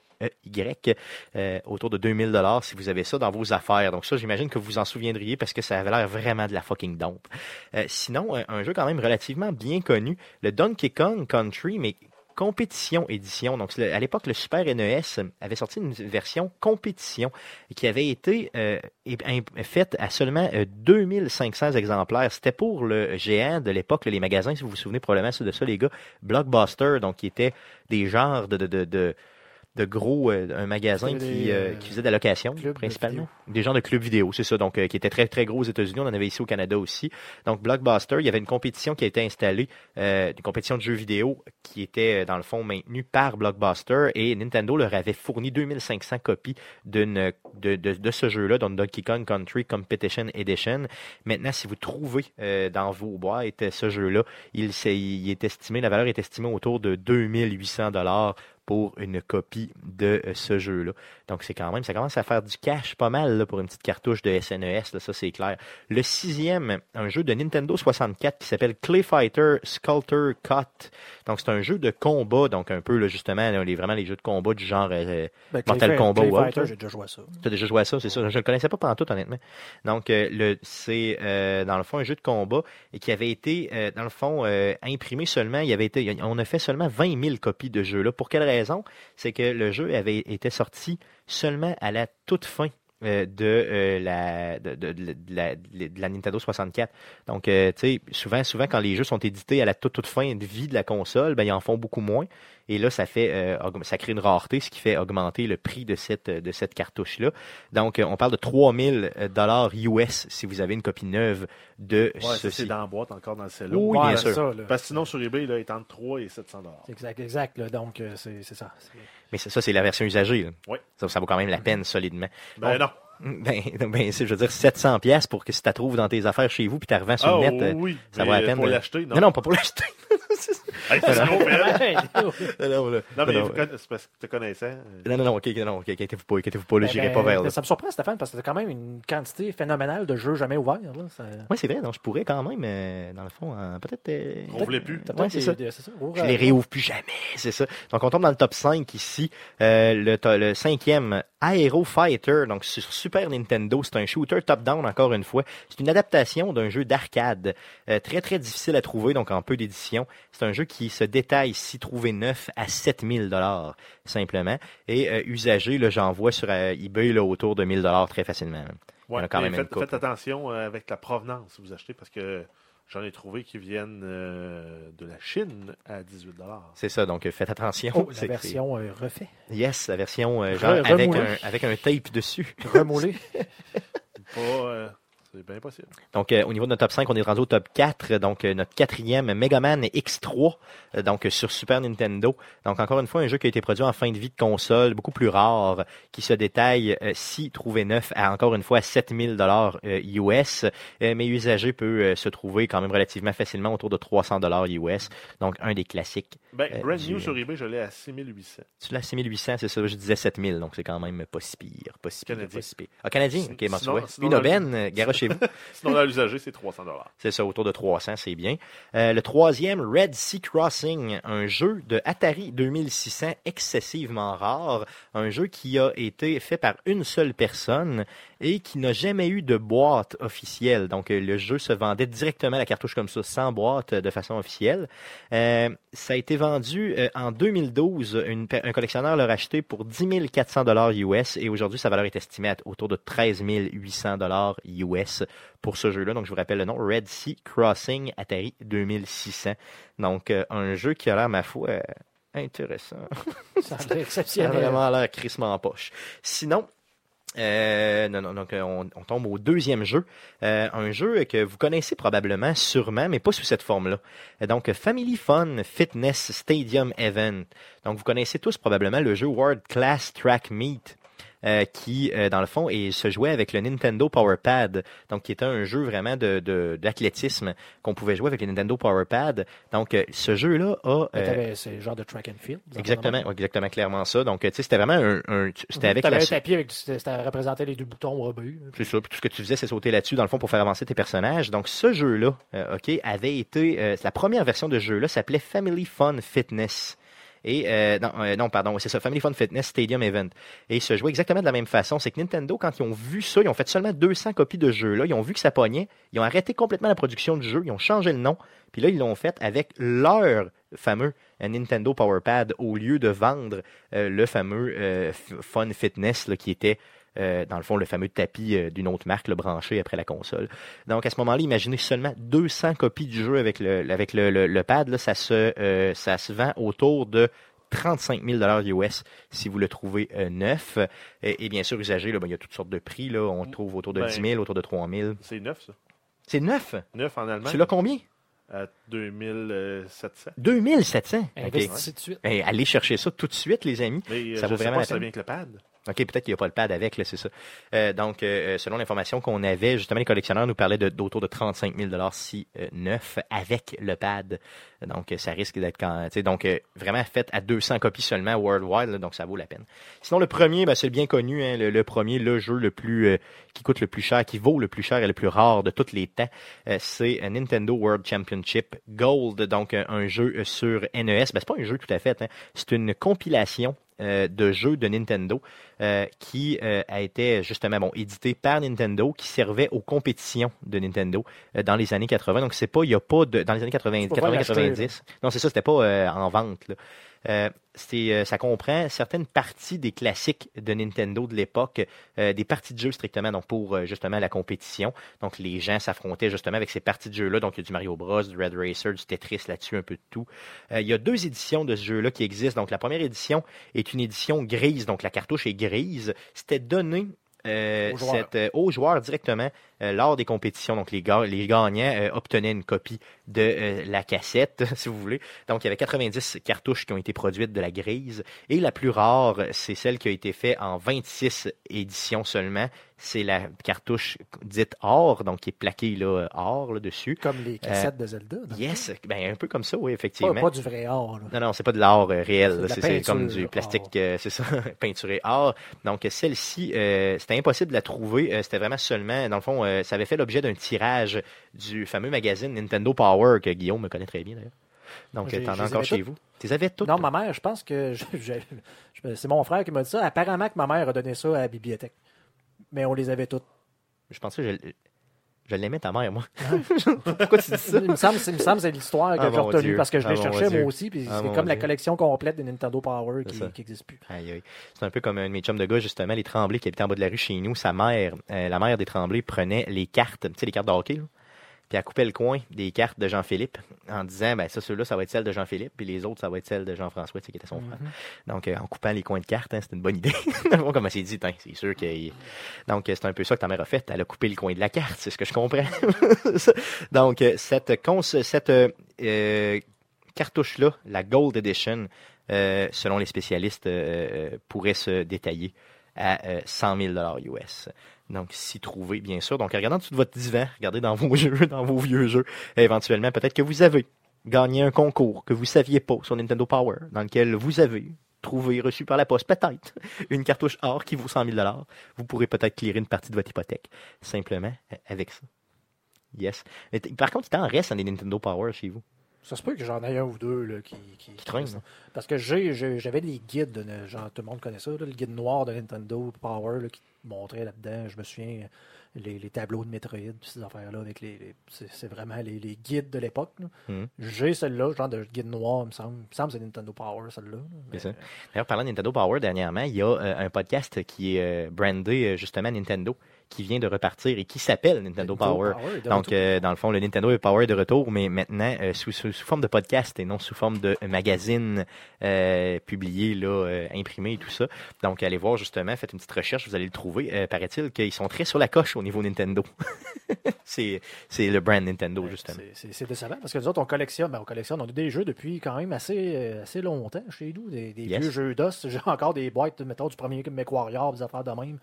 Y, euh, autour de 2000 dollars si vous avez ça dans vos affaires. Donc ça, j'imagine que vous en souviendriez parce que ça avait l'air vraiment de la fucking dompe. Euh, sinon, un, un jeu quand même relativement bien connu, le Donkey Kong Country, mais compétition édition. Donc, à l'époque, le Super NES avait sorti une version compétition qui avait été euh, faite à seulement euh, 2500 exemplaires. C'était pour le géant de l'époque, les magasins, si vous vous souvenez probablement de ça, les gars, Blockbuster, donc qui étaient des genres de, de gros, euh, un magasin qui, des, euh, qui faisait de la location, clubs de principalement. Des genres de clubs vidéo, c'est ça. Donc, euh, qui était très, très gros aux États-Unis. On en avait ici au Canada aussi. Donc, Blockbuster, il y avait une compétition qui a été installée, euh, une compétition de jeux vidéo qui était, euh, dans le fond, maintenue par Blockbuster et Nintendo leur avait fourni 2500 copies d'une, de, de, de ce jeu-là, donc Donkey Kong Country Competition Edition. Maintenant, si vous trouvez euh, dans vos boîtes ce jeu-là, il, s'est- il est estimé, la valeur est estimée autour de 2800 dollars pour une copie de ce jeu-là. Donc, c'est quand même, ça commence à faire du cash pas mal là, pour une petite cartouche de SNES, là, ça c'est clair. Le sixième, un jeu de Nintendo 64 qui s'appelle Clay Fighter Sculptor Cut. Donc, c'est un jeu de combat, donc un peu là, justement, là, les, vraiment les jeux de combat du genre euh, Ben, Mortal Clay- Kombat Clay ou Fighter, là. j'ai déjà joué à ça. tu as déjà joué à ça, c'est ça. Je ne le connaissais pas pendant tout, honnêtement. Donc, euh, le, c'est euh, dans le fond un jeu de combat et qui avait été, euh, dans le fond, euh, imprimé seulement. Il avait été, on a fait seulement 20 000 copies de jeu-là. Pour quelle raison? C'est que le jeu avait été sorti seulement à la toute fin. euh, de, euh, la, de, la, de la Nintendo 64. Donc, euh, tu sais, souvent, souvent, quand les jeux sont édités à la toute, toute fin de vie de la console, ben, ils en font beaucoup moins. Et là, ça fait, euh, ça crée une rareté, ce qui fait augmenter le prix de cette, de cette cartouche-là. Donc, euh, on parle de 3000 dollars US si vous avez une copie neuve de Ouais, ça, c'est ceci. dans la boîte encore dans le cello. Oui, Ouais, bien c'est sûr. ça. Parce que sinon, sur eBay, là, il est entre 3 et 700 dollars. Exact, exact. là. Donc, euh, c'est ça. Mais ça, c'est la version usagée. là. Oui. Ça, ça vaut quand même la peine solidement. Ben non. Ben, ben je veux dire, 700 pièces pour que si tu la trouves dans tes affaires chez vous puis tu la revends sur Ah le net, euh, oui, ça vaut la peine. pour de- l'acheter, non? non, non, pas pour l'acheter. Hey, non, mais c'est parce que tu te connaissais. euh, non, non, non, ok, non, ok, inquiétez-vous pas, inquiétez-vous pas, là, Ben, j'irai ben, pas vers là. Ça me surprend, Stéphane, parce que t'as quand même une quantité phénoménale de jeux jamais ouverts. Oui, c'est vrai, donc je pourrais quand même, euh, dans le fond, en- peut-être. euh, On voulait plus. Ouais, c'est ça. ça. Je les réouvre plus jamais, c'est ça. Donc, on tombe dans le top 5 ici. Euh, le, le cinquième, Aero Fighter, donc sur Super Nintendo. C'est un shooter top-down, encore une fois. C'est une adaptation d'un jeu d'arcade. euh, très, très difficile à trouver, donc en peu d'édition. C'est un jeu qui se détaille, si trouvé neuf, à 7000 dollars simplement. Et euh, usagé, là, j'en vois sur euh, eBay là, autour de 1000 dollars très facilement. Ouais, quand même faites, attention euh, avec la provenance si vous achetez parce que j'en ai trouvé qui viennent euh, de la Chine à 18 C'est ça, donc faites attention. Oh, C'est- la version euh, refait. Yes, la version euh, genre Re- avec un, avec un tape dessus. Remoulé. Pas, euh, c'est bien possible. Donc, euh, au niveau de notre top 5, on est rendu au top 4. Donc, euh, notre quatrième, Mega Man X3, euh, donc sur Super Nintendo. Donc, encore une fois, un jeu qui a été produit en fin de vie de console, beaucoup plus rare, qui se détaille, si trouvé neuf, à encore une fois 7000 dollars US. Mais usagé peut se trouver quand même relativement facilement autour de 300 dollars US. Donc, un des classiques. Ben, brand new sur eBay, je l'ai à 6800. Tu l'as 6800, c'est ça. Je disais 7000, donc c'est quand même pas si pire. Pas si pire, Canadien. pas si pire. Ah, Canadien? Ok, sinon- sinon, Une aubaine, euh, garochez-vous. Sinon, à l'usager, c'est 300 C'est ça, autour de 300, c'est bien. Euh, le troisième, Red Sea Crossing, un jeu de Atari 2600 excessivement rare, un jeu qui a été fait par une seule personne et qui n'a jamais eu de boîte officielle. Donc euh, le jeu se vendait directement la cartouche comme ça, sans boîte euh, de façon officielle. Euh, ça a été vendu euh, en 2012. Une per- un collectionneur l'a racheté pour 10 400 dollars US et aujourd'hui sa valeur est estimée à autour de 13 800 dollars Pour ce jeu-là. Donc je vous rappelle le nom Red Sea Crossing Atari 2600. Donc euh, un jeu qui a l'air ma foi euh, intéressant. Ça a l'air Ça a exceptionnel. vraiment l'air crissement en poche. Sinon, euh, non, non, donc on, on tombe au deuxième jeu. Euh, un jeu que vous connaissez probablement, sûrement, mais pas sous cette forme-là. Donc, Family Fun Fitness Stadium Event. Donc, vous connaissez tous probablement le jeu World Class Track Meet. Euh, qui, euh, dans le fond, et se jouait avec le Nintendo Power Pad, donc qui était un jeu vraiment de d'athlétisme qu'on pouvait jouer avec le Nintendo Power Pad. Donc, euh, ce jeu-là a... C'est le genre de track and field. Exactement, exactement, clairement ça. Donc, tu sais, c'était vraiment un, un- c'était avec T'avais la, un tapis avec c'était représenté les deux boutons rebus. c'est ça. Puis tout ce que tu faisais, c'est sauter là-dessus, dans le fond, pour faire avancer tes personnages. Donc, ce jeu-là, OK, avait été... la première version de ce jeu-là s'appelait Family Fun Fitness. Et, euh, non, euh, non, pardon, c'est ça, Family Fun Fitness Stadium Event. Et se jouait exactement de la même façon. C'est que Nintendo, quand ils ont vu ça, ils ont fait seulement 200 copies de ce jeu-là. Ils ont vu que ça pognait. Ils ont arrêté complètement la production du jeu. Ils ont changé le nom. Puis là, ils l'ont fait avec leur fameux euh, Nintendo Power Pad au lieu de vendre le fameux Fun Fitness là, qui était euh, dans le fond, le fameux tapis euh, d'une autre marque le branché après la console. Donc, à ce moment-là, imaginez seulement 200 copies du jeu avec le, avec le, le- le pad. Là, ça, se, euh, ça se vend autour de 35 000 US si vous le trouvez euh, neuf. Et, et bien sûr, usagé, là, ben, il y a toutes sortes de prix. Là. On le trouve autour de Ben, 10 000, autour de 3 000. C'est neuf, ça. C'est neuf? Neuf en Allemagne. Tu l'as combien? À 2700. 2700. OK. Investi tout de suite. Ben, allez chercher ça tout de suite, les amis. Mais Ça je vaut sais vraiment pas la si ça peine. vient avec le pad. OK, peut-être qu'il n'y a pas le pad avec, c'est ça. Euh, donc, euh, selon l'information qu'on avait, justement, les collectionneurs nous parlaient d'autour de 35 000 si euh, neuf avec le pad. Donc, euh, ça risque d'être quand, donc euh, vraiment fait à 200 copies seulement worldwide, donc ça vaut la peine. Sinon, le premier, ben, c'est le bien connu, hein, le, premier, le jeu le plus euh, qui coûte le plus cher, qui vaut le plus cher et le plus rare de tous les temps, euh, c'est euh, Nintendo World Championship Gold, donc euh, un jeu euh, sur NES. Ben, c'est pas un jeu tout à fait, hein, c'est une compilation euh, de jeux de Nintendo euh, qui euh, a été justement bon édité par Nintendo, qui servait aux compétitions de Nintendo dans les années 80. Donc c'est pas, il y a pas de dans les années 80, Tu peux pas 80 l'acheter, 90. Non, c'est ça, c'était pas en vente. Là. Euh, euh, ça comprend certaines parties des classiques de Nintendo de l'époque, euh, des parties de jeu strictement donc pour euh, justement la compétition. Donc les gens s'affrontaient justement avec ces parties de jeu-là. Donc il y a du Mario Bros, du Red Racer, du Tetris là-dessus, un peu de tout. Euh, il y a deux éditions de ce jeu-là qui existent. Donc la première édition est une édition grise, donc la cartouche est grise. C'était donné Aux joueurs. cette, aux joueurs directement lors des compétitions. Donc les, ga- les gagnants euh, obtenaient une copie de euh, la cassette, si vous voulez. Donc il y avait 90 cartouches qui ont été produites de la grise. Et la plus rare, c'est celle qui a été faite en 26 éditions seulement. C'est la cartouche dite or, donc qui est plaquée là, or là, dessus. Comme les cassettes de Zelda. Yes, ben, un peu comme ça, oui, effectivement. Pas, pas du vrai or. là. Non, non, c'est pas de euh, réel. C'est comme du plastique, euh, c'est ça, peinturé or. Donc, celle-ci, euh, c'était impossible de la trouver. Euh, c'était vraiment seulement, dans le fond, euh, ça avait fait l'objet d'un tirage du fameux magazine Nintendo Power que Guillaume me connaît très bien d'ailleurs. Donc, euh, t'en as encore chez toutes. vous? Tu les avais toutes? Non, ma mère, je pense que. c'est mon frère qui m'a dit ça. Apparemment que ma mère a donné ça à la bibliothèque. Mais on les avait toutes. Je pensais que je, Je l'aimais ta mère, moi. Pourquoi tu dis ça? Il me semble, c'est- il me semble que c'est l'histoire que Ah, j'ai retenue parce que je Ah, l'ai cherché moi aussi. Puis Ah, c'est comme la collection complète de Nintendo Power qui n'existe plus. Aïe, aïe. C'est un peu comme un de mes chums de gars, justement, les Tremblay qui habitait en bas de la rue chez nous. Sa mère, euh, la mère des Tremblay, prenait les cartes, tu sais, les cartes de hockey, là. Puis elle coupait le coin des cartes de Jean-Philippe en disant, ben ça, ceux-là, ça va être celle de Jean-Philippe, puis les autres, ça va être celle de Jean-François, tu sais, qui était son frère. Donc, euh, en coupant les coins de cartes, hein, c'était une bonne idée. Comme elle s'est dit, c'est sûr qu'il... Donc, euh, c'est un peu ça que ta mère a fait. Elle a coupé le coin de la carte, c'est ce que je comprends. Donc, euh, cette, cons- cette euh, cartouche-là, la Gold Edition, euh, selon les spécialistes, pourrait se détailler à euh, 100 000 US. Donc, s'y trouver, bien sûr. Donc, regardez en dessous de votre divan, regardez dans vos jeux, dans vos vieux jeux. Éventuellement, peut-être que vous avez gagné un concours que vous saviez pas sur Nintendo Power, dans lequel vous avez trouvé, reçu par la poste, peut-être, une cartouche or qui vaut 100 000 Vous pourrez peut-être clearer une partie de votre hypothèque, simplement, euh, avec ça. Yes. Mais par contre, il t'en reste des Nintendo Power chez vous. Ça se peut que j'en ai un ou deux là, qui, qui, Qui traînent. Parce que j'avais des guides, de, genre, tout le monde connaît ça, là, le guide noir de Nintendo Power là, qui montrait là-dedans. Je me souviens, les, les tableaux de Metroid, puis ces affaires-là, avec les, les- c'est, vraiment les, les guides de l'époque. Mhm. J'ai celle-là, genre de guide noir, il me semble. Il me semble que c'est Nintendo Power, celle-là. Mais- ça. D'ailleurs, parlant de Nintendo Power, dernièrement, il y a euh, un podcast qui est euh, brandé euh, justement Nintendo, qui vient de repartir et qui s'appelle Nintendo, Power. Donc, euh, dans le fond, le Nintendo Power est de retour, mais maintenant euh, sous, sous, sous forme de podcast et non sous forme de magazine euh, publié, là, imprimé et tout ça. Donc, allez voir justement, faites une petite recherche, vous allez le trouver. Paraît-il qu'ils sont très sur la coche au niveau Nintendo. c'est c'est le brand Nintendo, justement. c'est- décevant parce que nous autres, on collectionne, ben, on collectionne, on a des jeux depuis quand même assez, assez longtemps chez nous, des, des Yes. vieux jeux d'os. J'ai encore des boîtes, mettons, du premier MechWarrior, des affaires de même.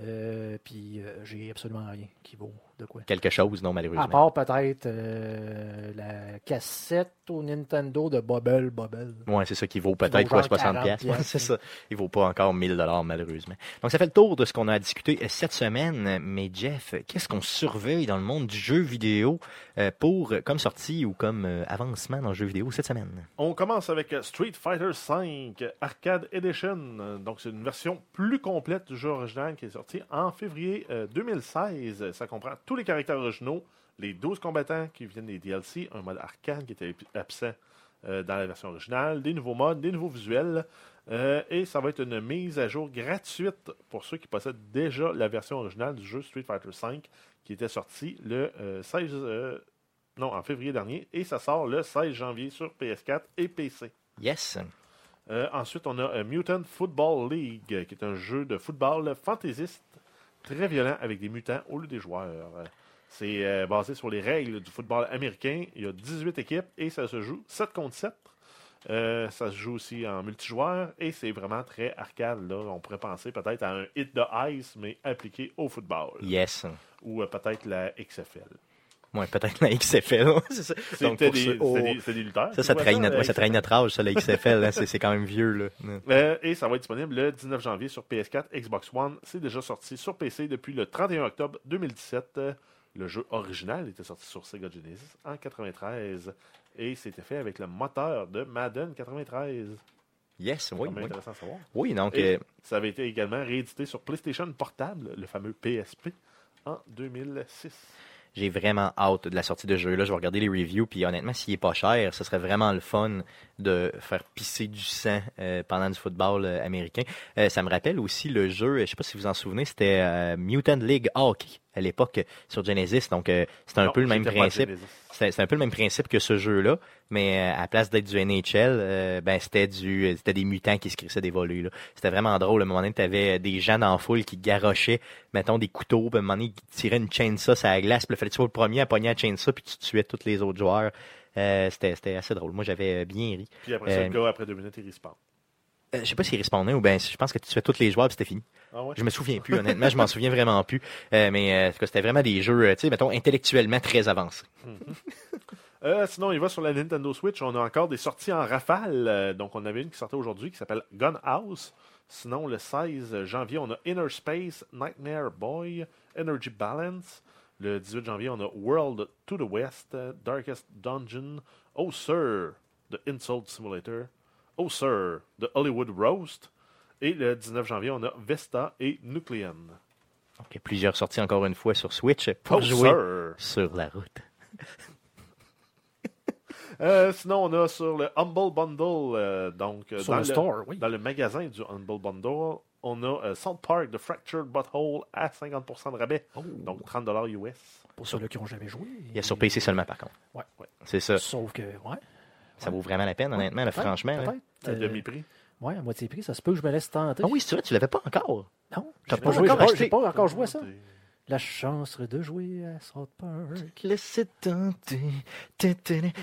Euh, puis euh, j'ai absolument rien qui vaut de quoi. Quelque chose, non, À malheureusement. part peut-être euh, la cassette au Nintendo de Bubble Bubble. Ouais, c'est ça qui vaut peut-être vaut quoi, genre 60 40 pièces. Ouais, piastres. c'est ça. Il vaut pas encore 1000 dollars malheureusement. Donc ça fait le tour de ce qu'on a discuté euh, cette semaine. Mais Jeff, qu'est-ce qu'on surveille dans le monde du jeu vidéo euh, pour comme sortie ou comme avancement dans le jeu vidéo cette semaine? On commence avec Street Fighter V Arcade Edition. Donc, c'est une version plus complète du jeu original qui est sorti en février euh, 2016. Ça comprend tous les caractères originaux, les 12 combattants qui viennent des DLC, un mode arcade qui était absent euh, dans la version originale, des nouveaux modes, des nouveaux visuels. Euh, et ça va être une mise à jour gratuite pour ceux qui possèdent déjà la version originale du jeu Street Fighter V qui était sorti le euh, 16 euh, non, en février dernier, et ça sort le 16 janvier sur PS4 et PC. Yes. Ensuite, on a Mutant Football League, qui est un jeu de football fantaisiste très violent avec des mutants au lieu des joueurs. C'est euh, basé sur les règles du football américain. Il y a 18 équipes et ça se joue 7 contre 7. Euh, ça se joue aussi en multijoueur et c'est vraiment très arcade. Là. On pourrait penser peut-être à un hit de ice, mais appliqué au football. Yes. Ou euh, peut-être la XFL. Ouais, peut-être la XFL. C'était des, ceux- oh, des- des lutteurs. ça, ça trahit, notre, ça trahit âge, ça, la XFL. hein. c'est, quand même vieux. Là. Euh, et ça va être disponible le 19 janvier sur PS4, Xbox One. C'est déjà sorti sur PC depuis le 31 octobre 2017. Euh, Le jeu original était sorti sur Sega Genesis en 93 et c'était fait avec le moteur de Madden 93. Yes, C'est oui. quand même Oui, intéressant à savoir. oui donc, Et euh, ça avait été également réédité sur PlayStation Portable, le fameux PSP, en 2006. J'ai vraiment hâte de la sortie de jeu-là. Je vais regarder les reviews. Puis honnêtement, s'il est pas cher, ce serait vraiment le fun de faire pisser du sang euh, pendant du football euh, américain. Euh, ça me rappelle aussi le jeu, je sais pas si vous en souvenez, c'était Mutant League Hockey à l'époque sur Genesis. Donc euh, c'était un Non, peu le même principe. Un peu le même principe que ce jeu-là, mais euh, à la place d'être du NHL, euh, ben c'était du c'était des mutants qui se crissaient des volets. C'était vraiment drôle. À un moment donné, tu avais des gens dans la foule qui garochaient, mettons, des couteaux, puis à un moment donné, qui tiraient une chainsaw sur la glace, puis il fallait que tu sois le premier à pogner la chainsaw, puis tu tuais tous les autres joueurs. Euh, c'était assez drôle. Moi, j'avais bien ri. Puis après ça, Euh, le gars, après deux minutes, il respawn. Euh, je sais pas s'il respawnait ou ben je pense que tu tuais tous les joueurs, puis c'était fini. Ah ouais? Je me souviens plus, honnêtement, je m'en souviens vraiment plus. Euh, mais euh, c'était vraiment des jeux, euh, tu sais, mettons, intellectuellement très avancés. Euh, sinon, il va sur la Nintendo Switch. On a encore des sorties en rafale. Donc, on avait une qui sortait aujourd'hui qui s'appelle Gun House. Sinon, le 16 janvier, on a Inner Space, Nightmare Boy, Energy Balance. Le 18 janvier, on a World to the West, Darkest Dungeon, Oh Sir, The Insult Simulator, Oh Sir, The Hollywood Roast. Et le 19 janvier, on a Vesta et Nucleon. Donc, il y a plusieurs sorties encore une fois sur Switch pour Oh, jouer sir. sur la route. Euh, sinon, on a sur le Humble Bundle, euh, donc euh, Sur dans, le store, oui. dans le magasin du Humble Bundle, on a euh, South Park The Fractured Butthole à 50% de rabais, donc 30 US. Pour ceux-là qui n'ont jamais joué. Il y a sur PC seulement, par contre. Ouais. C'est ça. Sauf que, ouais. Ça vaut vraiment la peine, honnêtement, là, Peut-être, franchement. peut-être. À Euh, demi-prix. Ouais, à moitié prix, ça se peut que je me laisse tenter. Ah oui, c'est vrai, tu l'avais pas encore. Non, T'as j'ai pas pas, joué, pas- encore joué à ça. La chance de jouer à South Park. Laissez tenter.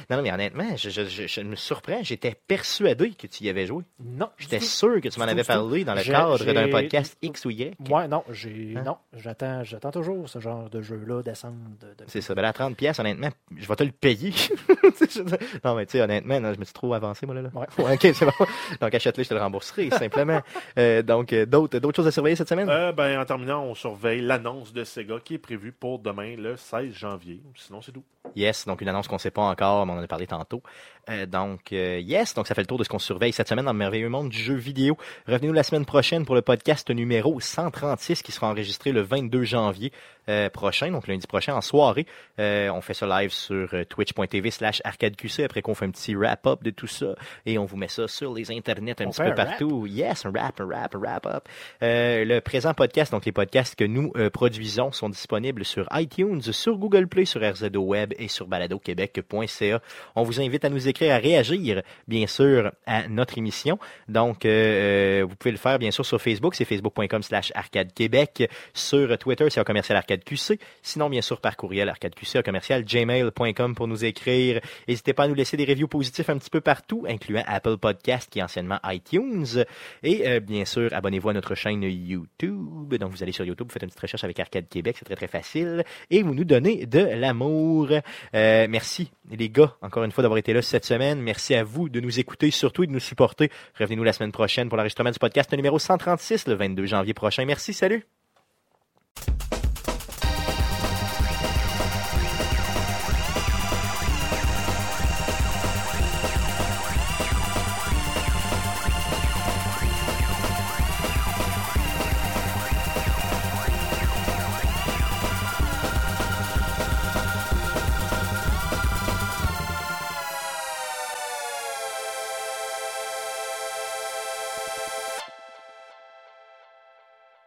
Non, non, mais honnêtement, je, je- je- je me surprends. J'étais persuadé que tu y avais joué. Non. J'étais sûr que tu m'en avais parlé dans le cadre d'un podcast X ou Y. Ouais, non, j'ai. Hein? Non, j'attends, j'attends toujours ce genre de jeu-là descendre. De, de- C'est ça. Ben, à 30 pièces, honnêtement, je vais te le payer. non, mais tu sais, honnêtement, non, je me suis trop avancé, moi, là. là. Ouais. ok, c'est bon. Donc, achète-le, je te le rembourserai, simplement. Euh, donc, euh, d'autres, d'autres choses à surveiller cette semaine? Euh, ben, en terminant, on surveille l'annonce de Sega qui est prévue pour demain, le 16 janvier. Sinon, c'est tout. Yes, donc une annonce qu'on ne sait pas encore, mais on en a parlé tantôt. Euh, donc, euh, yes, donc ça fait le tour de ce qu'on surveille cette semaine dans le merveilleux monde du jeu vidéo. Revenez-nous la semaine prochaine pour le podcast numéro 136 qui sera enregistré le 22 janvier euh, prochain, donc lundi prochain en soirée. On fait ça live sur twitch.tv slash arcadeqc après qu'on fait un petit wrap-up de tout ça et on vous met ça sur les internets un On petit peu un rap? partout. Yes, un rap, un rap, un wrap-up. Le présent podcast, donc les podcasts que nous produisons sont disponibles sur iTunes, sur Google Play, sur RZO Web et sur baladoquebec.ca. On vous invite à nous écrire, à réagir, bien sûr, à notre émission. Donc, euh, euh, vous pouvez le faire, bien sûr, sur Facebook, c'est facebook.com slash arcade québec. Sur Twitter, c'est un commercial arcade QC. Sinon, bien sûr, par courriel arcadeqc, un commercial gmail.com pour nous écrire. N'hésitez pas à nous laisser des reviews positifs un petit peu partout, incluant Apple Podcast, qui est anciennement iTunes. Et euh, bien sûr, abonnez-vous à notre chaîne YouTube. Donc, vous allez sur YouTube, vous faites une petite recherche avec Arcade Québec, c'est très très facile. Et vous nous donnez de l'amour. Euh, merci les gars, encore une fois, d'avoir été là cette semaine. Merci à vous de nous écouter, surtout de nous supporter. Revenez-nous la semaine prochaine pour l'enregistrement du podcast numéro 136, le 22 janvier prochain. Merci, salut!